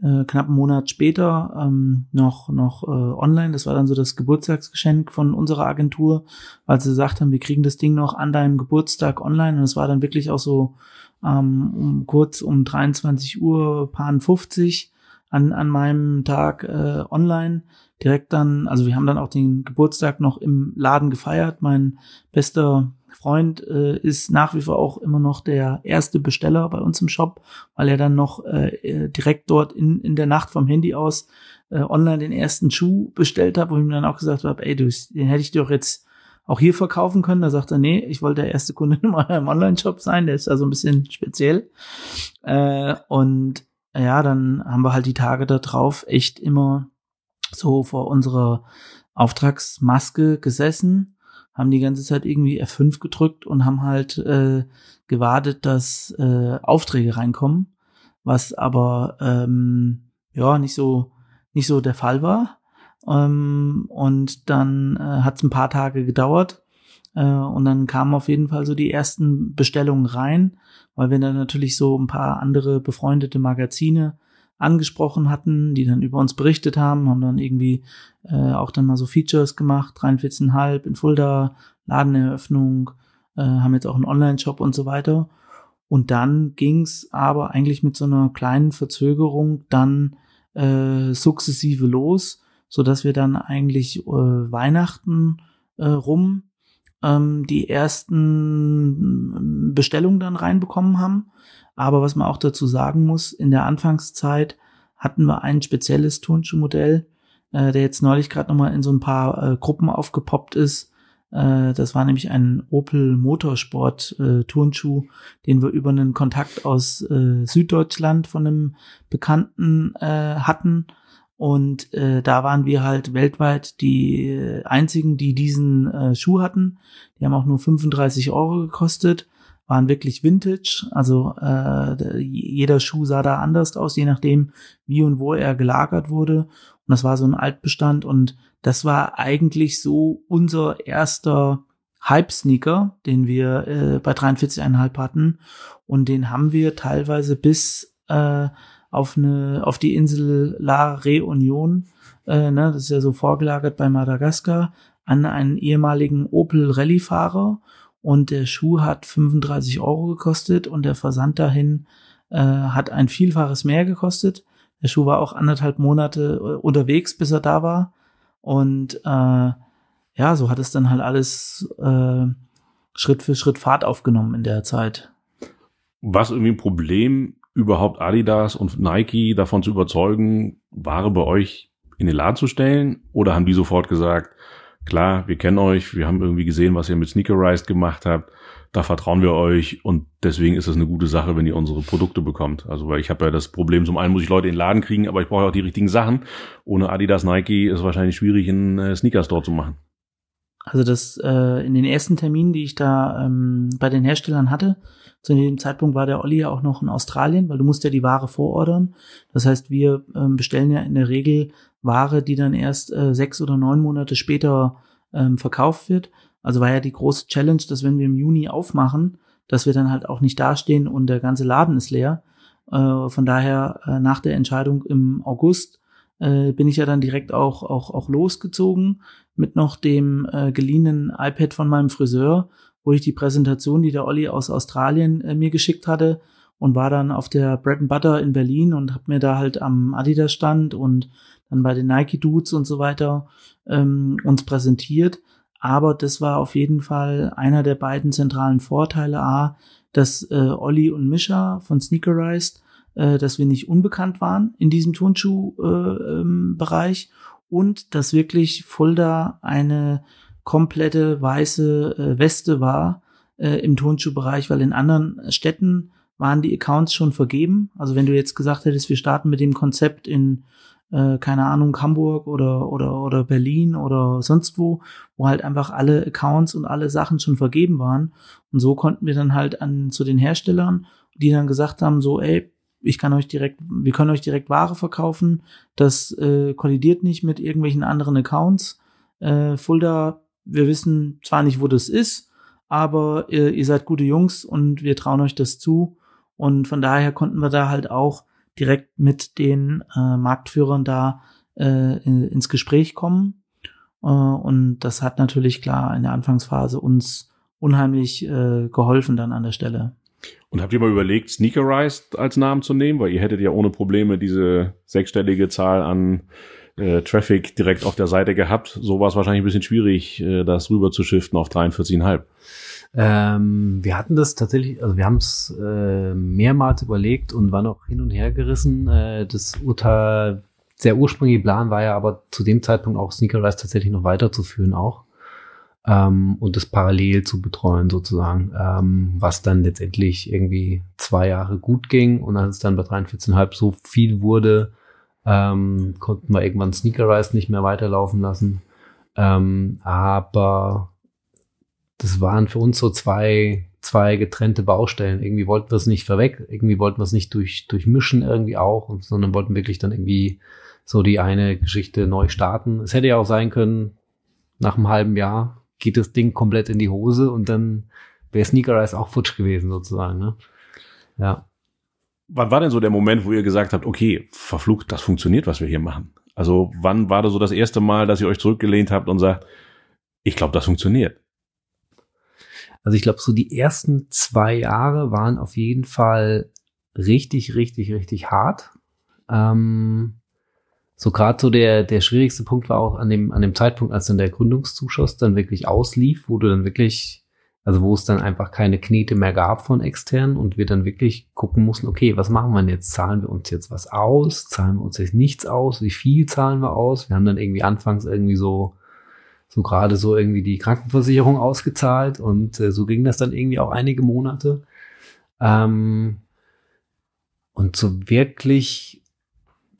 äh, knapp einen Monat später ähm, noch noch äh, online. Das war dann so das Geburtstagsgeschenk von unserer Agentur, weil sie gesagt haben, wir kriegen das Ding noch an deinem Geburtstag online. Und es war dann wirklich auch so ähm, um kurz um 23 Uhr, paar 50 an, an meinem Tag äh, online. Direkt dann, also wir haben dann auch den Geburtstag noch im Laden gefeiert. Mein bester Freund äh, ist nach wie vor auch immer noch der erste Besteller bei uns im Shop, weil er dann noch äh, äh direkt dort in, in der Nacht vom Handy aus äh, online den ersten Schuh bestellt hat, wo ich ihm dann auch gesagt habe, ey, du, den hätte ich dir doch jetzt auch hier verkaufen können. Da sagt er, nee, ich wollte der erste Kunde in meinem Online-Shop sein, der ist also ein bisschen speziell. Äh, und ja, dann haben wir halt die Tage da drauf echt immer so vor unserer Auftragsmaske gesessen, haben die ganze Zeit irgendwie F5 gedrückt und haben halt äh, gewartet, dass äh, Aufträge reinkommen, was aber ähm, ja nicht so nicht so der Fall war. Ähm, und dann äh, hat es ein paar Tage gedauert äh, und dann kamen auf jeden Fall so die ersten Bestellungen rein weil wir dann natürlich so ein paar andere befreundete Magazine angesprochen hatten, die dann über uns berichtet haben, haben dann irgendwie äh, auch dann mal so Features gemacht, 43,5 in Fulda, Ladeneröffnung, äh, haben jetzt auch einen Online-Shop und so weiter. Und dann ging's aber eigentlich mit so einer kleinen Verzögerung dann äh, sukzessive los, so dass wir dann eigentlich äh, Weihnachten äh, rum ähm, die ersten Bestellungen dann reinbekommen haben. Aber was man auch dazu sagen muss, in der Anfangszeit hatten wir ein spezielles Turnschuhmodell, äh, der jetzt neulich gerade nochmal in so ein paar äh, Gruppen aufgepoppt ist. Äh, das war nämlich ein Opel Motorsport äh, Turnschuh, den wir über einen Kontakt aus äh, Süddeutschland von einem Bekannten äh, hatten und äh, da waren wir halt weltweit die äh, einzigen, die diesen äh, Schuh hatten. Die haben auch nur 35 Euro gekostet, waren wirklich Vintage. Also äh, jeder Schuh sah da anders aus, je nachdem, wie und wo er gelagert wurde. Und das war so ein Altbestand. Und das war eigentlich so unser erster Hype-Sneaker, den wir äh, bei 43,5 hatten. Und den haben wir teilweise bis äh, auf eine auf die Insel La Reunion, äh, ne, das ist ja so vorgelagert bei Madagaskar, an einen ehemaligen Opel Rallye-Fahrer und der Schuh hat 35 Euro gekostet und der Versand dahin äh, hat ein Vielfaches mehr gekostet. Der Schuh war auch anderthalb Monate äh, unterwegs, bis er da war und äh, ja, so hat es dann halt alles äh, Schritt für Schritt Fahrt aufgenommen in der Zeit. Was irgendwie ein Problem überhaupt Adidas und Nike davon zu überzeugen, Ware bei euch in den Laden zu stellen? Oder haben die sofort gesagt, klar, wir kennen euch, wir haben irgendwie gesehen, was ihr mit Sneakerized gemacht habt, da vertrauen wir euch und deswegen ist es eine gute Sache, wenn ihr unsere Produkte bekommt. Also weil ich habe ja das Problem, zum einen muss ich Leute in den Laden kriegen, aber ich brauche auch die richtigen Sachen. Ohne Adidas, Nike ist es wahrscheinlich schwierig, einen äh, Sneaker-Store zu machen. Also das äh, in den ersten Terminen, die ich da ähm, bei den Herstellern hatte, zu dem Zeitpunkt war der Olli ja auch noch in Australien, weil du musst ja die Ware vorordern. Das heißt, wir ähm, bestellen ja in der Regel Ware, die dann erst äh, sechs oder neun Monate später ähm, verkauft wird. Also war ja die große Challenge, dass wenn wir im Juni aufmachen, dass wir dann halt auch nicht dastehen und der ganze Laden ist leer. Äh, von daher äh, nach der Entscheidung im August äh, bin ich ja dann direkt auch auch auch losgezogen mit noch dem äh, geliehenen iPad von meinem Friseur, wo ich die Präsentation, die der Olli aus Australien äh, mir geschickt hatte, und war dann auf der Bread and Butter in Berlin und habe mir da halt am Adidas Stand und dann bei den Nike Dudes und so weiter ähm, uns präsentiert. Aber das war auf jeden Fall einer der beiden zentralen Vorteile. A, dass äh, Olli und Mischa von Sneakerized, äh, dass wir nicht unbekannt waren in diesem Turnschuh-Bereich äh, ähm, und dass wirklich Fulda eine komplette weiße äh, Weste war äh, im Turnschuhbereich, weil in anderen Städten waren die Accounts schon vergeben. Also wenn du jetzt gesagt hättest, wir starten mit dem Konzept in äh, keine Ahnung, Hamburg oder, oder, oder Berlin oder sonst wo, wo halt einfach alle Accounts und alle Sachen schon vergeben waren. Und so konnten wir dann halt an zu den Herstellern, die dann gesagt haben, so, ey, ich kann euch direkt, wir können euch direkt Ware verkaufen. Das äh, kollidiert nicht mit irgendwelchen anderen Accounts. Äh, Fulda, wir wissen zwar nicht, wo das ist, aber ihr, ihr seid gute Jungs und wir trauen euch das zu. Und von daher konnten wir da halt auch direkt mit den äh, Marktführern da äh, in, ins Gespräch kommen. Äh, und das hat natürlich klar in der Anfangsphase uns unheimlich äh, geholfen dann an der Stelle. Und habt ihr mal überlegt, Sneakerized als Namen zu nehmen? Weil ihr hättet ja ohne Probleme diese sechsstellige Zahl an äh, Traffic direkt auf der Seite gehabt. So war es wahrscheinlich ein bisschen schwierig, äh, das rüber zu shiften auf 43,5. Ähm, wir hatten das tatsächlich, also wir haben es äh, mehrmals überlegt und waren auch hin und her gerissen. Äh, das Urteil, der ursprüngliche Plan war ja aber zu dem Zeitpunkt auch Sneakerrise tatsächlich noch weiterzuführen auch ähm, und das parallel zu betreuen sozusagen, ähm, was dann letztendlich irgendwie zwei Jahre gut ging und als es dann bei 43,5 so viel wurde, ähm, konnten wir irgendwann Sneakerrise nicht mehr weiterlaufen lassen. Ähm, aber das waren für uns so zwei, zwei getrennte Baustellen. Irgendwie wollten wir es nicht verweg, irgendwie wollten wir es nicht durch, durchmischen irgendwie auch, sondern wollten wirklich dann irgendwie so die eine Geschichte neu starten. Es hätte ja auch sein können, nach einem halben Jahr geht das Ding komplett in die Hose und dann wäre Sneakerize auch futsch gewesen sozusagen. Ne? Ja. Wann war denn so der Moment, wo ihr gesagt habt, okay, verflucht, das funktioniert, was wir hier machen? Also wann war das so das erste Mal, dass ihr euch zurückgelehnt habt und sagt, ich glaube, das funktioniert? Also ich glaube, so die ersten zwei Jahre waren auf jeden Fall richtig, richtig, richtig hart. Ähm, so gerade so der, der schwierigste Punkt war auch an dem, an dem Zeitpunkt, als dann der Gründungszuschuss dann wirklich auslief, wo du dann wirklich, also wo es dann einfach keine Knete mehr gab von extern und wir dann wirklich gucken mussten, okay, was machen wir denn jetzt? Zahlen wir uns jetzt was aus? Zahlen wir uns jetzt nichts aus? Wie viel zahlen wir aus? Wir haben dann irgendwie anfangs irgendwie so so gerade so irgendwie die Krankenversicherung ausgezahlt und äh, so ging das dann irgendwie auch einige Monate. Ähm, und so wirklich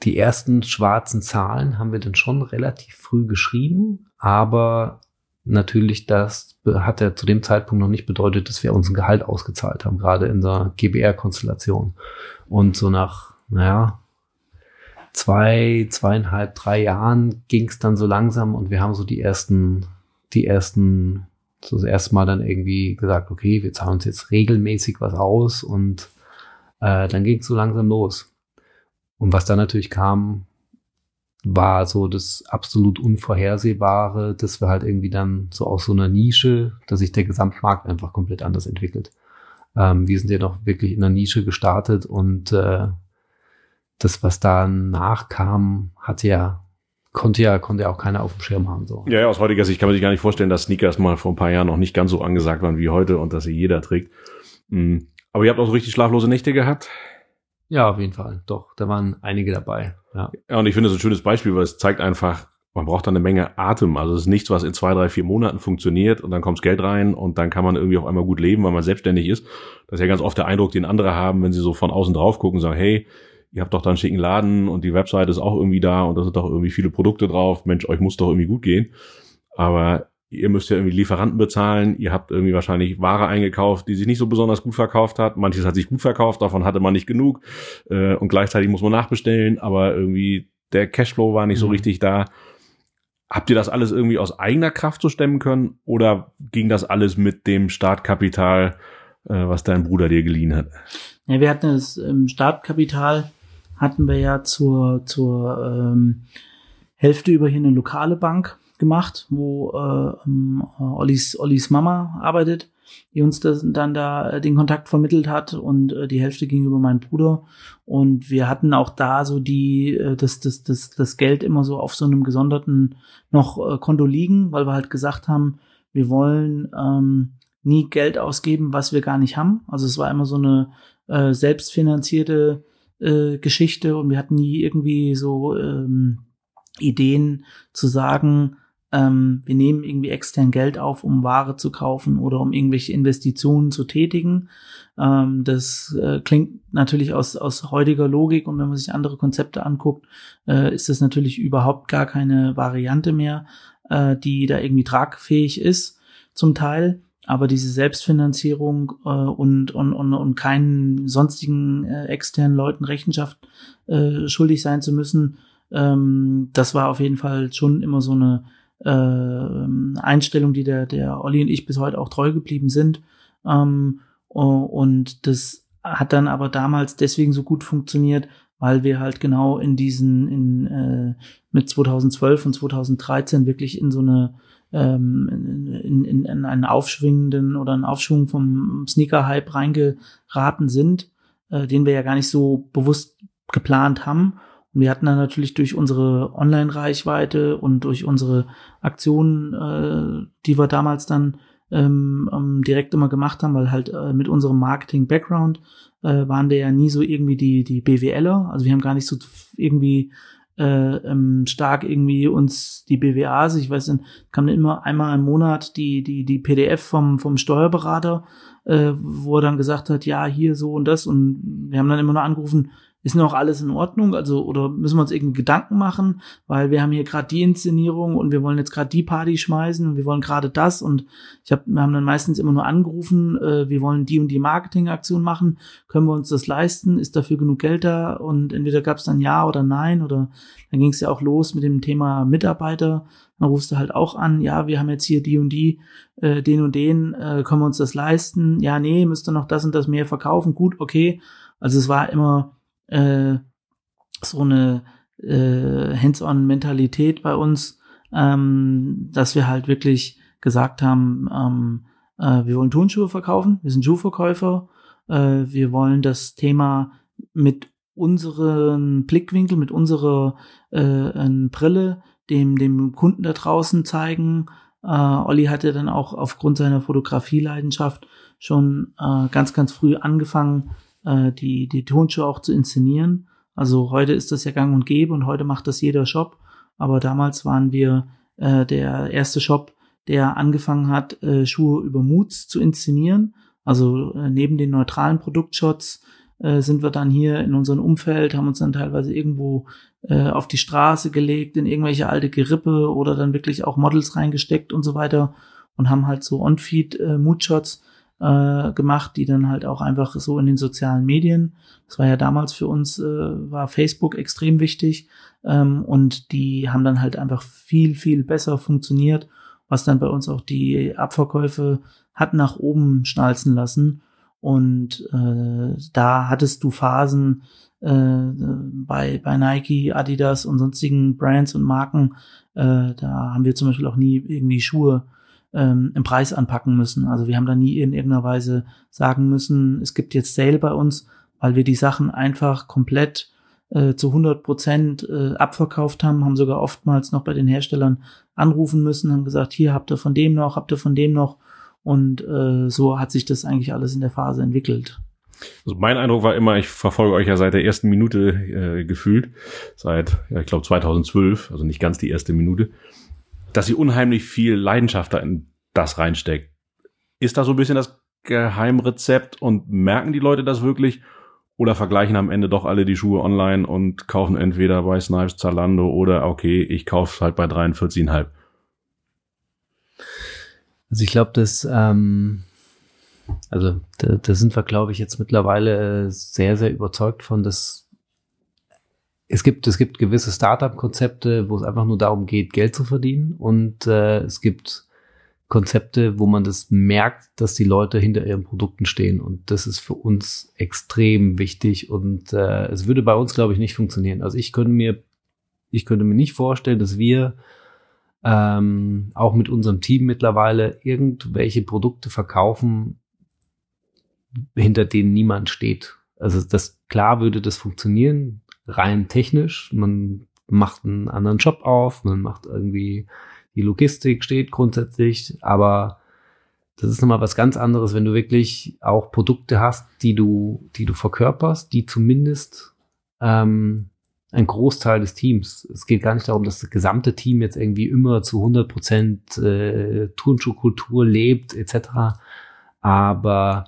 die ersten schwarzen Zahlen haben wir dann schon relativ früh geschrieben, aber natürlich das hat ja zu dem Zeitpunkt noch nicht bedeutet, dass wir uns ein Gehalt ausgezahlt haben, gerade in der GBR-Konstellation. Und so nach, naja, zwei, zweieinhalb, drei Jahren ging es dann so langsam und wir haben so die ersten, die ersten, so das erste Mal dann irgendwie gesagt, okay, wir zahlen uns jetzt regelmäßig was aus und äh, dann ging es so langsam los. Und was dann natürlich kam, war so das absolut Unvorhersehbare, dass wir halt irgendwie dann so aus so einer Nische, dass sich der Gesamtmarkt einfach komplett anders entwickelt. Ähm, wir sind ja noch wirklich in der Nische gestartet und äh, das, was da nachkam, hatte ja, konnte ja, konnte ja auch keiner auf dem Schirm haben. So. Ja, ja, aus heutiger Sicht kann man sich gar nicht vorstellen, dass Sneakers mal vor ein paar Jahren noch nicht ganz so angesagt waren wie heute und dass sie jeder trägt. Mhm. Aber ihr habt auch so richtig schlaflose Nächte gehabt? Ja, auf jeden Fall. Doch, da waren einige dabei. Ja, ja und ich finde das ein schönes Beispiel, weil es zeigt einfach, man braucht dann eine Menge Atem. Also es ist nichts, was in zwei, drei, vier Monaten funktioniert und dann kommt Geld rein und dann kann man irgendwie auf einmal gut leben, weil man selbstständig ist. Das ist ja ganz oft der Eindruck, den andere haben, wenn sie so von außen drauf gucken und sagen, hey, ihr habt doch dann einen schicken Laden und die Webseite ist auch irgendwie da und da sind doch irgendwie viele Produkte drauf. Mensch, euch muss doch irgendwie gut gehen. Aber ihr müsst ja irgendwie Lieferanten bezahlen, ihr habt irgendwie wahrscheinlich Ware eingekauft, die sich nicht so besonders gut verkauft hat. Manches hat sich gut verkauft, davon hatte man nicht genug äh, und gleichzeitig muss man nachbestellen, aber irgendwie der Cashflow war nicht mhm. so richtig da. Habt ihr das alles irgendwie aus eigener Kraft so stemmen können oder ging das alles mit dem Startkapital, äh, was dein Bruder dir geliehen hat? Ja, wir hatten das ähm, Startkapital, hatten wir ja zur, zur ähm, Hälfte über hier eine lokale Bank gemacht, wo äh, ähm, Ollis, Ollis Mama arbeitet, die uns das, dann da äh, den Kontakt vermittelt hat und äh, die Hälfte gegenüber meinem Bruder. Und wir hatten auch da so die, äh, das, das, das, das Geld immer so auf so einem gesonderten noch äh, Konto liegen, weil wir halt gesagt haben, wir wollen ähm, nie Geld ausgeben, was wir gar nicht haben. Also es war immer so eine äh, selbstfinanzierte äh, Geschichte und wir hatten nie irgendwie so ähm, Ideen zu sagen, ähm, wir nehmen irgendwie extern Geld auf, um Ware zu kaufen oder um irgendwelche Investitionen zu tätigen. Ähm, das äh, klingt natürlich aus, aus heutiger Logik und wenn man sich andere Konzepte anguckt, äh, ist das natürlich überhaupt gar keine Variante mehr, äh, die da irgendwie tragfähig ist zum Teil. Aber diese Selbstfinanzierung äh, und, und, und, und keinen sonstigen äh, externen Leuten Rechenschaft äh, schuldig sein zu müssen, ähm, das war auf jeden Fall schon immer so eine äh, Einstellung, die der, der Olli und ich bis heute auch treu geblieben sind. Ähm, und das hat dann aber damals deswegen so gut funktioniert, weil wir halt genau in diesen, in, äh, mit 2012 und 2013 wirklich in so eine, ähm, in, in, in einen aufschwingenden oder einen Aufschwung vom Sneaker-Hype reingeraten sind, äh, den wir ja gar nicht so bewusst geplant haben. Und wir hatten dann natürlich durch unsere Online-Reichweite und durch unsere Aktionen, äh, die wir damals dann ähm, ähm, direkt immer gemacht haben, weil halt äh, mit unserem Marketing-Background äh, waren wir ja nie so irgendwie die, die BWLer. Also wir haben gar nicht so irgendwie äh, ähm, stark irgendwie uns die BWAs, ich weiß nicht, kam immer einmal im Monat die, die, die PDF vom, vom Steuerberater, äh, wo er dann gesagt hat, ja, hier so und das. Und wir haben dann immer nur angerufen, ist noch alles in Ordnung? Also, oder müssen wir uns irgendwie Gedanken machen, weil wir haben hier gerade die Inszenierung und wir wollen jetzt gerade die Party schmeißen und wir wollen gerade das und ich habe, wir haben dann meistens immer nur angerufen, äh, wir wollen die und die Marketingaktion machen, können wir uns das leisten? Ist dafür genug Geld da? Und entweder gab es dann ja oder nein oder dann ging es ja auch los mit dem Thema Mitarbeiter. Dann rufst du halt auch an, ja, wir haben jetzt hier die und die, äh, den und den, äh, können wir uns das leisten? Ja, nee, müsst ihr noch das und das mehr verkaufen? Gut, okay. Also es war immer äh, so eine äh, Hands-on-Mentalität bei uns, ähm, dass wir halt wirklich gesagt haben, ähm, äh, wir wollen Turnschuhe verkaufen, wir sind Schuhverkäufer, äh, wir wollen das Thema mit unseren Blickwinkel, mit unserer äh, Brille dem, dem Kunden da draußen zeigen. Äh, Olli hatte dann auch aufgrund seiner Fotografieleidenschaft schon äh, ganz, ganz früh angefangen, äh, die, die Tonshow auch zu inszenieren. Also heute ist das ja gang und gäbe und heute macht das jeder Shop. Aber damals waren wir äh, der erste Shop, der angefangen hat, äh, Schuhe über Moods zu inszenieren. Also äh, neben den neutralen Produktshots äh, sind wir dann hier in unserem Umfeld, haben uns dann teilweise irgendwo äh, auf die Straße gelegt, in irgendwelche alte Gerippe oder dann wirklich auch Models reingesteckt und so weiter und haben halt so On-Feed äh, Moodshots äh, gemacht, die dann halt auch einfach so in den sozialen Medien, das war ja damals für uns, äh, war Facebook extrem wichtig ähm, und die haben dann halt einfach viel, viel besser funktioniert, was dann bei uns auch die Abverkäufe hat nach oben schnalzen lassen. Und äh, da hattest du Phasen äh, bei, bei Nike, Adidas und sonstigen Brands und Marken. Äh, da haben wir zum Beispiel auch nie irgendwie Schuhe ähm, im Preis anpacken müssen. Also wir haben da nie in irgendeiner Weise sagen müssen, es gibt jetzt Sale bei uns, weil wir die Sachen einfach komplett äh, zu 100 Prozent äh, abverkauft haben, haben sogar oftmals noch bei den Herstellern anrufen müssen, haben gesagt, hier habt ihr von dem noch, habt ihr von dem noch und äh, so hat sich das eigentlich alles in der Phase entwickelt. Also mein Eindruck war immer, ich verfolge euch ja seit der ersten Minute äh, gefühlt, seit, ja, ich glaube 2012, also nicht ganz die erste Minute, dass sie unheimlich viel Leidenschaft da in das reinsteckt. Ist da so ein bisschen das Geheimrezept und merken die Leute das wirklich? Oder vergleichen am Ende doch alle die Schuhe online und kaufen entweder bei Snipes, Zalando oder okay, ich kaufe halt bei 43,5. Also ich glaube, dass ähm, also da, da sind wir, glaube ich, jetzt mittlerweile sehr, sehr überzeugt von, dass es gibt, es gibt gewisse Startup-Konzepte, wo es einfach nur darum geht, Geld zu verdienen. Und äh, es gibt Konzepte, wo man das merkt, dass die Leute hinter ihren Produkten stehen. Und das ist für uns extrem wichtig. Und äh, es würde bei uns, glaube ich, nicht funktionieren. Also ich könnte mir, ich könnte mir nicht vorstellen, dass wir ähm, auch mit unserem Team mittlerweile irgendwelche Produkte verkaufen, hinter denen niemand steht. Also das klar würde das funktionieren, rein technisch. Man macht einen anderen Job auf, man macht irgendwie die Logistik steht grundsätzlich, aber das ist nochmal was ganz anderes, wenn du wirklich auch Produkte hast, die du, die du verkörperst, die zumindest ähm, ein Großteil des Teams. Es geht gar nicht darum, dass das gesamte Team jetzt irgendwie immer zu 100 Prozent äh, Turnschuhkultur lebt etc. Aber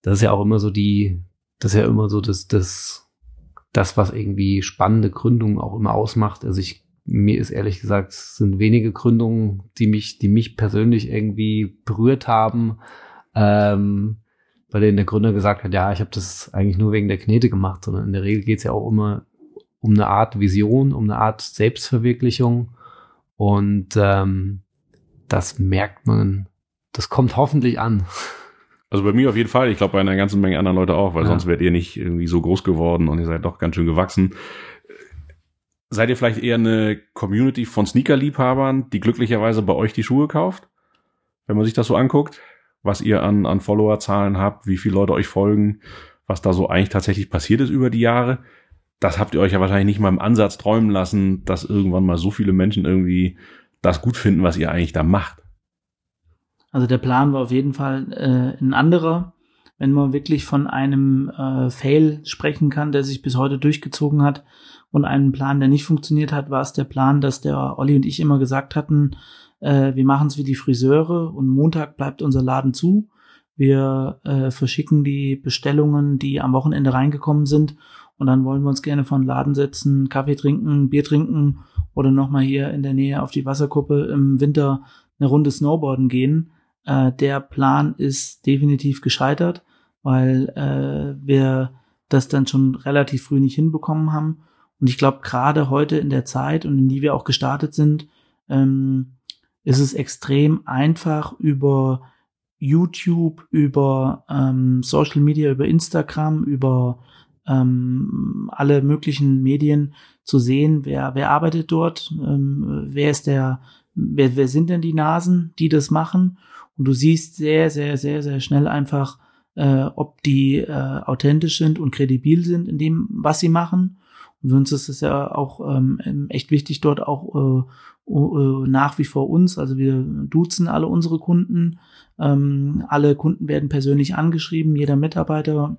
das ist ja auch immer so die, das ist ja immer so das, das, das, was irgendwie spannende Gründungen auch immer ausmacht. Also ich, mir ist ehrlich gesagt, es sind wenige Gründungen, die mich, die mich persönlich irgendwie berührt haben, ähm, bei denen der Gründer gesagt hat, ja, ich habe das eigentlich nur wegen der Knete gemacht, sondern in der Regel geht es ja auch immer um eine Art Vision, um eine Art Selbstverwirklichung. Und ähm, das merkt man, das kommt hoffentlich an. Also bei mir auf jeden Fall. Ich glaube bei einer ganzen Menge anderen Leute auch, weil ja. sonst wärt ihr nicht irgendwie so groß geworden und ihr seid doch ganz schön gewachsen. Seid ihr vielleicht eher eine Community von Sneaker-Liebhabern, die glücklicherweise bei euch die Schuhe kauft? Wenn man sich das so anguckt, was ihr an, an Followerzahlen habt, wie viele Leute euch folgen, was da so eigentlich tatsächlich passiert ist über die Jahre. Das habt ihr euch ja wahrscheinlich nicht mal im Ansatz träumen lassen, dass irgendwann mal so viele Menschen irgendwie das gut finden, was ihr eigentlich da macht. Also der Plan war auf jeden Fall äh, ein anderer. Wenn man wirklich von einem äh, Fail sprechen kann, der sich bis heute durchgezogen hat und einen Plan, der nicht funktioniert hat, war es der Plan, dass der Olli und ich immer gesagt hatten, äh, wir machen es wie die Friseure und Montag bleibt unser Laden zu. Wir äh, verschicken die Bestellungen, die am Wochenende reingekommen sind und dann wollen wir uns gerne von Laden setzen, Kaffee trinken, Bier trinken oder nochmal hier in der Nähe auf die Wasserkuppe im Winter eine Runde Snowboarden gehen. Äh, der Plan ist definitiv gescheitert, weil äh, wir das dann schon relativ früh nicht hinbekommen haben. Und ich glaube, gerade heute in der Zeit und in die wir auch gestartet sind, ähm, ist es extrem einfach über YouTube, über ähm, Social Media, über Instagram, über ähm, alle möglichen Medien zu sehen, wer, wer arbeitet dort, ähm, wer ist der, wer, wer sind denn die Nasen, die das machen und du siehst sehr, sehr, sehr, sehr schnell einfach, äh, ob die äh, authentisch sind und kredibil sind in dem, was sie machen. Und für uns ist es ja auch ähm, echt wichtig, dort auch äh, äh, nach wie vor uns, also wir duzen alle unsere Kunden. Ähm, alle Kunden werden persönlich angeschrieben, jeder Mitarbeiter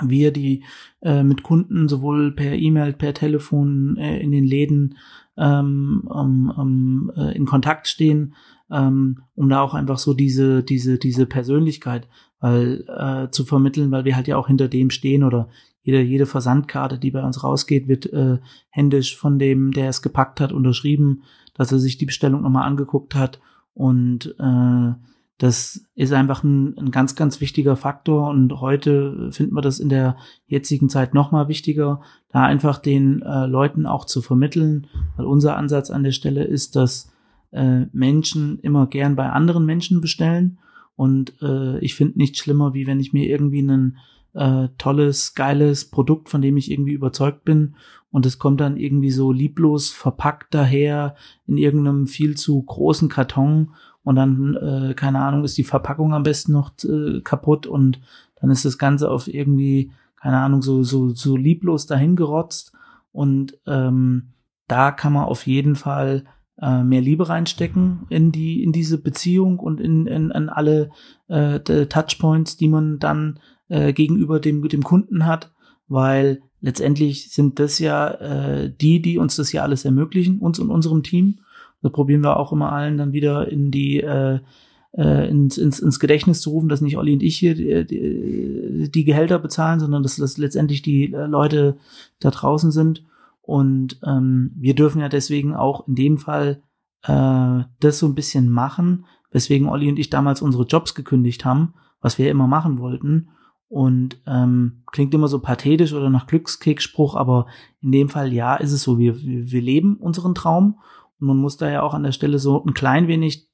wir, die äh, mit Kunden sowohl per E-Mail, per Telefon äh, in den Läden ähm, ähm, äh, in Kontakt stehen, ähm, um da auch einfach so diese, diese, diese Persönlichkeit weil, äh, zu vermitteln, weil wir halt ja auch hinter dem stehen oder jede, jede Versandkarte, die bei uns rausgeht, wird äh, händisch von dem, der es gepackt hat, unterschrieben, dass er sich die Bestellung nochmal angeguckt hat. Und äh, das ist einfach ein, ein, ganz, ganz wichtiger Faktor. Und heute finden wir das in der jetzigen Zeit nochmal wichtiger, da einfach den äh, Leuten auch zu vermitteln, weil unser Ansatz an der Stelle ist, dass äh, Menschen immer gern bei anderen Menschen bestellen. Und äh, ich finde nichts schlimmer, wie wenn ich mir irgendwie ein äh, tolles, geiles Produkt, von dem ich irgendwie überzeugt bin, und es kommt dann irgendwie so lieblos verpackt daher in irgendeinem viel zu großen Karton und dann, äh, keine Ahnung, ist die Verpackung am besten noch äh, kaputt und dann ist das Ganze auf irgendwie, keine Ahnung, so, so, so lieblos dahingerotzt. Und ähm, da kann man auf jeden Fall äh, mehr Liebe reinstecken in die in diese Beziehung und in, in, in alle äh, Touchpoints, die man dann äh, gegenüber dem, dem Kunden hat, weil letztendlich sind das ja äh, die, die uns das hier alles ermöglichen, uns und unserem Team. Da probieren wir auch immer allen dann wieder in die äh, äh, ins, ins, ins Gedächtnis zu rufen, dass nicht Olli und ich hier die, die, die Gehälter bezahlen, sondern dass das letztendlich die äh, Leute da draußen sind. Und ähm, wir dürfen ja deswegen auch in dem Fall äh, das so ein bisschen machen, weswegen Olli und ich damals unsere Jobs gekündigt haben, was wir immer machen wollten. Und ähm, klingt immer so pathetisch oder nach Glückskeksspruch, aber in dem Fall ja, ist es so. Wir, wir, wir leben unseren Traum und man muss da ja auch an der Stelle so ein klein wenig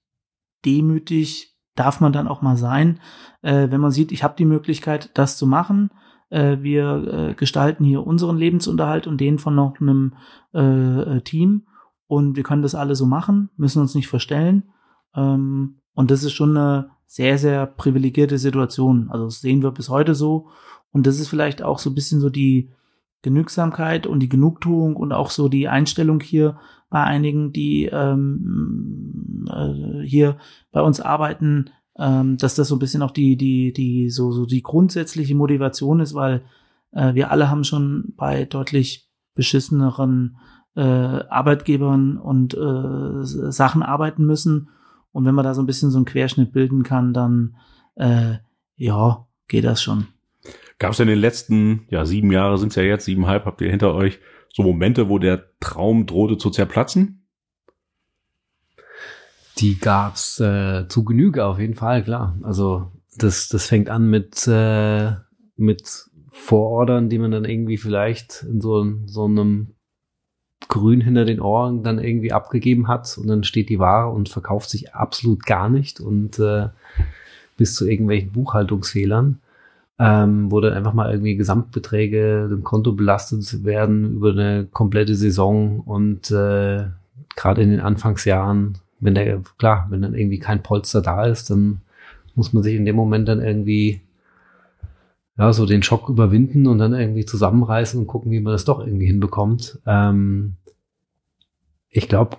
demütig darf man dann auch mal sein, äh, wenn man sieht, ich habe die Möglichkeit, das zu machen. Äh, wir äh, gestalten hier unseren Lebensunterhalt und den von noch einem äh, äh, Team und wir können das alle so machen, müssen uns nicht verstellen. Ähm, und das ist schon eine sehr, sehr privilegierte Situation. Also das sehen wir bis heute so. Und das ist vielleicht auch so ein bisschen so die Genügsamkeit und die Genugtuung und auch so die Einstellung hier bei einigen, die ähm, äh, hier bei uns arbeiten, ähm, dass das so ein bisschen auch die, die, die, so, so die grundsätzliche Motivation ist, weil äh, wir alle haben schon bei deutlich beschisseneren äh, Arbeitgebern und äh, Sachen arbeiten müssen. Und wenn man da so ein bisschen so einen Querschnitt bilden kann, dann äh, ja, geht das schon. Gab es in den letzten, ja, sieben Jahre sind es ja jetzt, siebeneinhalb habt ihr hinter euch, so Momente, wo der Traum drohte zu zerplatzen? Die gab's äh, zu Genüge auf jeden Fall, klar. Also das, das fängt an mit, äh, mit Vorordern, die man dann irgendwie vielleicht in so, so einem Grün hinter den Ohren dann irgendwie abgegeben hat und dann steht die Ware und verkauft sich absolut gar nicht und äh, bis zu irgendwelchen Buchhaltungsfehlern ähm, wo dann einfach mal irgendwie Gesamtbeträge dem Konto belastet werden über eine komplette Saison und äh, gerade in den Anfangsjahren, wenn der, klar, wenn dann irgendwie kein Polster da ist, dann muss man sich in dem Moment dann irgendwie ja, so den Schock überwinden und dann irgendwie zusammenreißen und gucken, wie man das doch irgendwie hinbekommt. Ähm, ich glaube,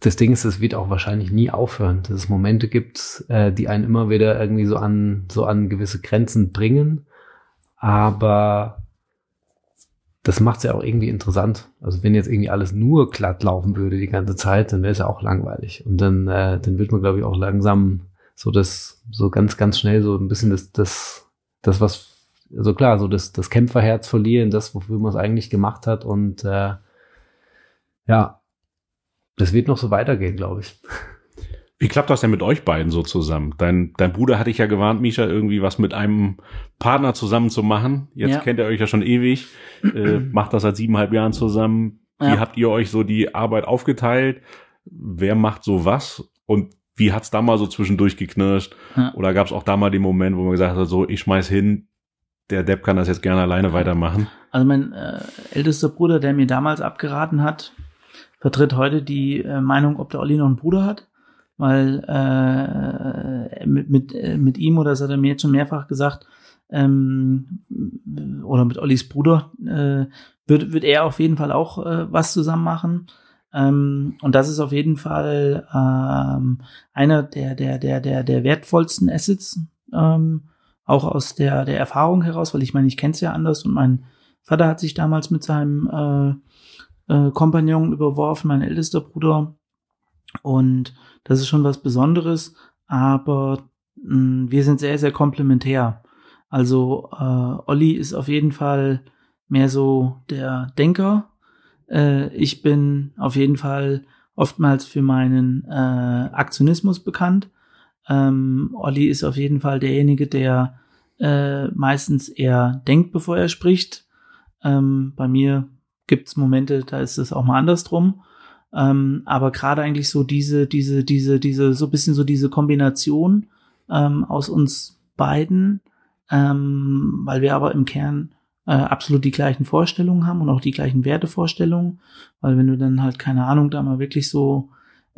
das Ding ist, es wird auch wahrscheinlich nie aufhören, dass es Momente gibt, äh, die einen immer wieder irgendwie so an, so an gewisse Grenzen bringen. Aber das macht es ja auch irgendwie interessant. Also wenn jetzt irgendwie alles nur glatt laufen würde die ganze Zeit, dann wäre es ja auch langweilig. Und dann, äh, dann wird man, glaube ich, auch langsam so das, so ganz, ganz schnell so ein bisschen das, das, das, was, also klar, so das, das Kämpferherz verlieren, das, wofür man es eigentlich gemacht hat. Und äh, ja, das wird noch so weitergehen, glaube ich. Wie klappt das denn mit euch beiden so zusammen? Dein, dein Bruder hatte ich ja gewarnt, Misha, irgendwie was mit einem Partner zusammen zu machen. Jetzt ja. kennt ihr euch ja schon ewig, äh, macht das seit siebeneinhalb Jahren zusammen. Wie ja. habt ihr euch so die Arbeit aufgeteilt? Wer macht so was? Und wie hat's da mal so zwischendurch geknirscht? Ja. Oder gab's auch da mal den Moment, wo man gesagt hat, so, ich schmeiß hin, der Depp kann das jetzt gerne alleine weitermachen? Also mein äh, ältester Bruder, der mir damals abgeraten hat, vertritt heute die äh, Meinung, ob der Olli noch einen Bruder hat, weil äh, mit, mit, äh, mit ihm, oder das hat er mir jetzt schon mehrfach gesagt, ähm, oder mit Ollis Bruder, äh, wird, wird er auf jeden Fall auch äh, was zusammen machen. Ähm, und das ist auf jeden Fall ähm, einer der, der, der, der, der wertvollsten Assets, ähm, auch aus der, der Erfahrung heraus, weil ich meine, ich kenne es ja anders und mein Vater hat sich damals mit seinem äh, äh, Kompagnon überworfen, mein ältester Bruder. Und das ist schon was Besonderes, aber mh, mm, wir sind sehr, sehr komplementär. Also äh, Olli ist auf jeden Fall mehr so der Denker. Äh, ich bin auf jeden Fall oftmals für meinen äh, Aktionismus bekannt. Ähm, Olli ist auf jeden Fall derjenige, der äh, meistens eher denkt, bevor er spricht. Ähm, bei mir gibt es Momente, da ist es auch mal andersrum. Ähm, aber gerade eigentlich so diese, diese, diese, diese, so bisschen so diese Kombination ähm, aus uns beiden, ähm, weil wir aber im Kern äh, absolut die gleichen Vorstellungen haben und auch die gleichen Wertevorstellungen, weil wenn du dann halt, keine Ahnung, da mal wirklich so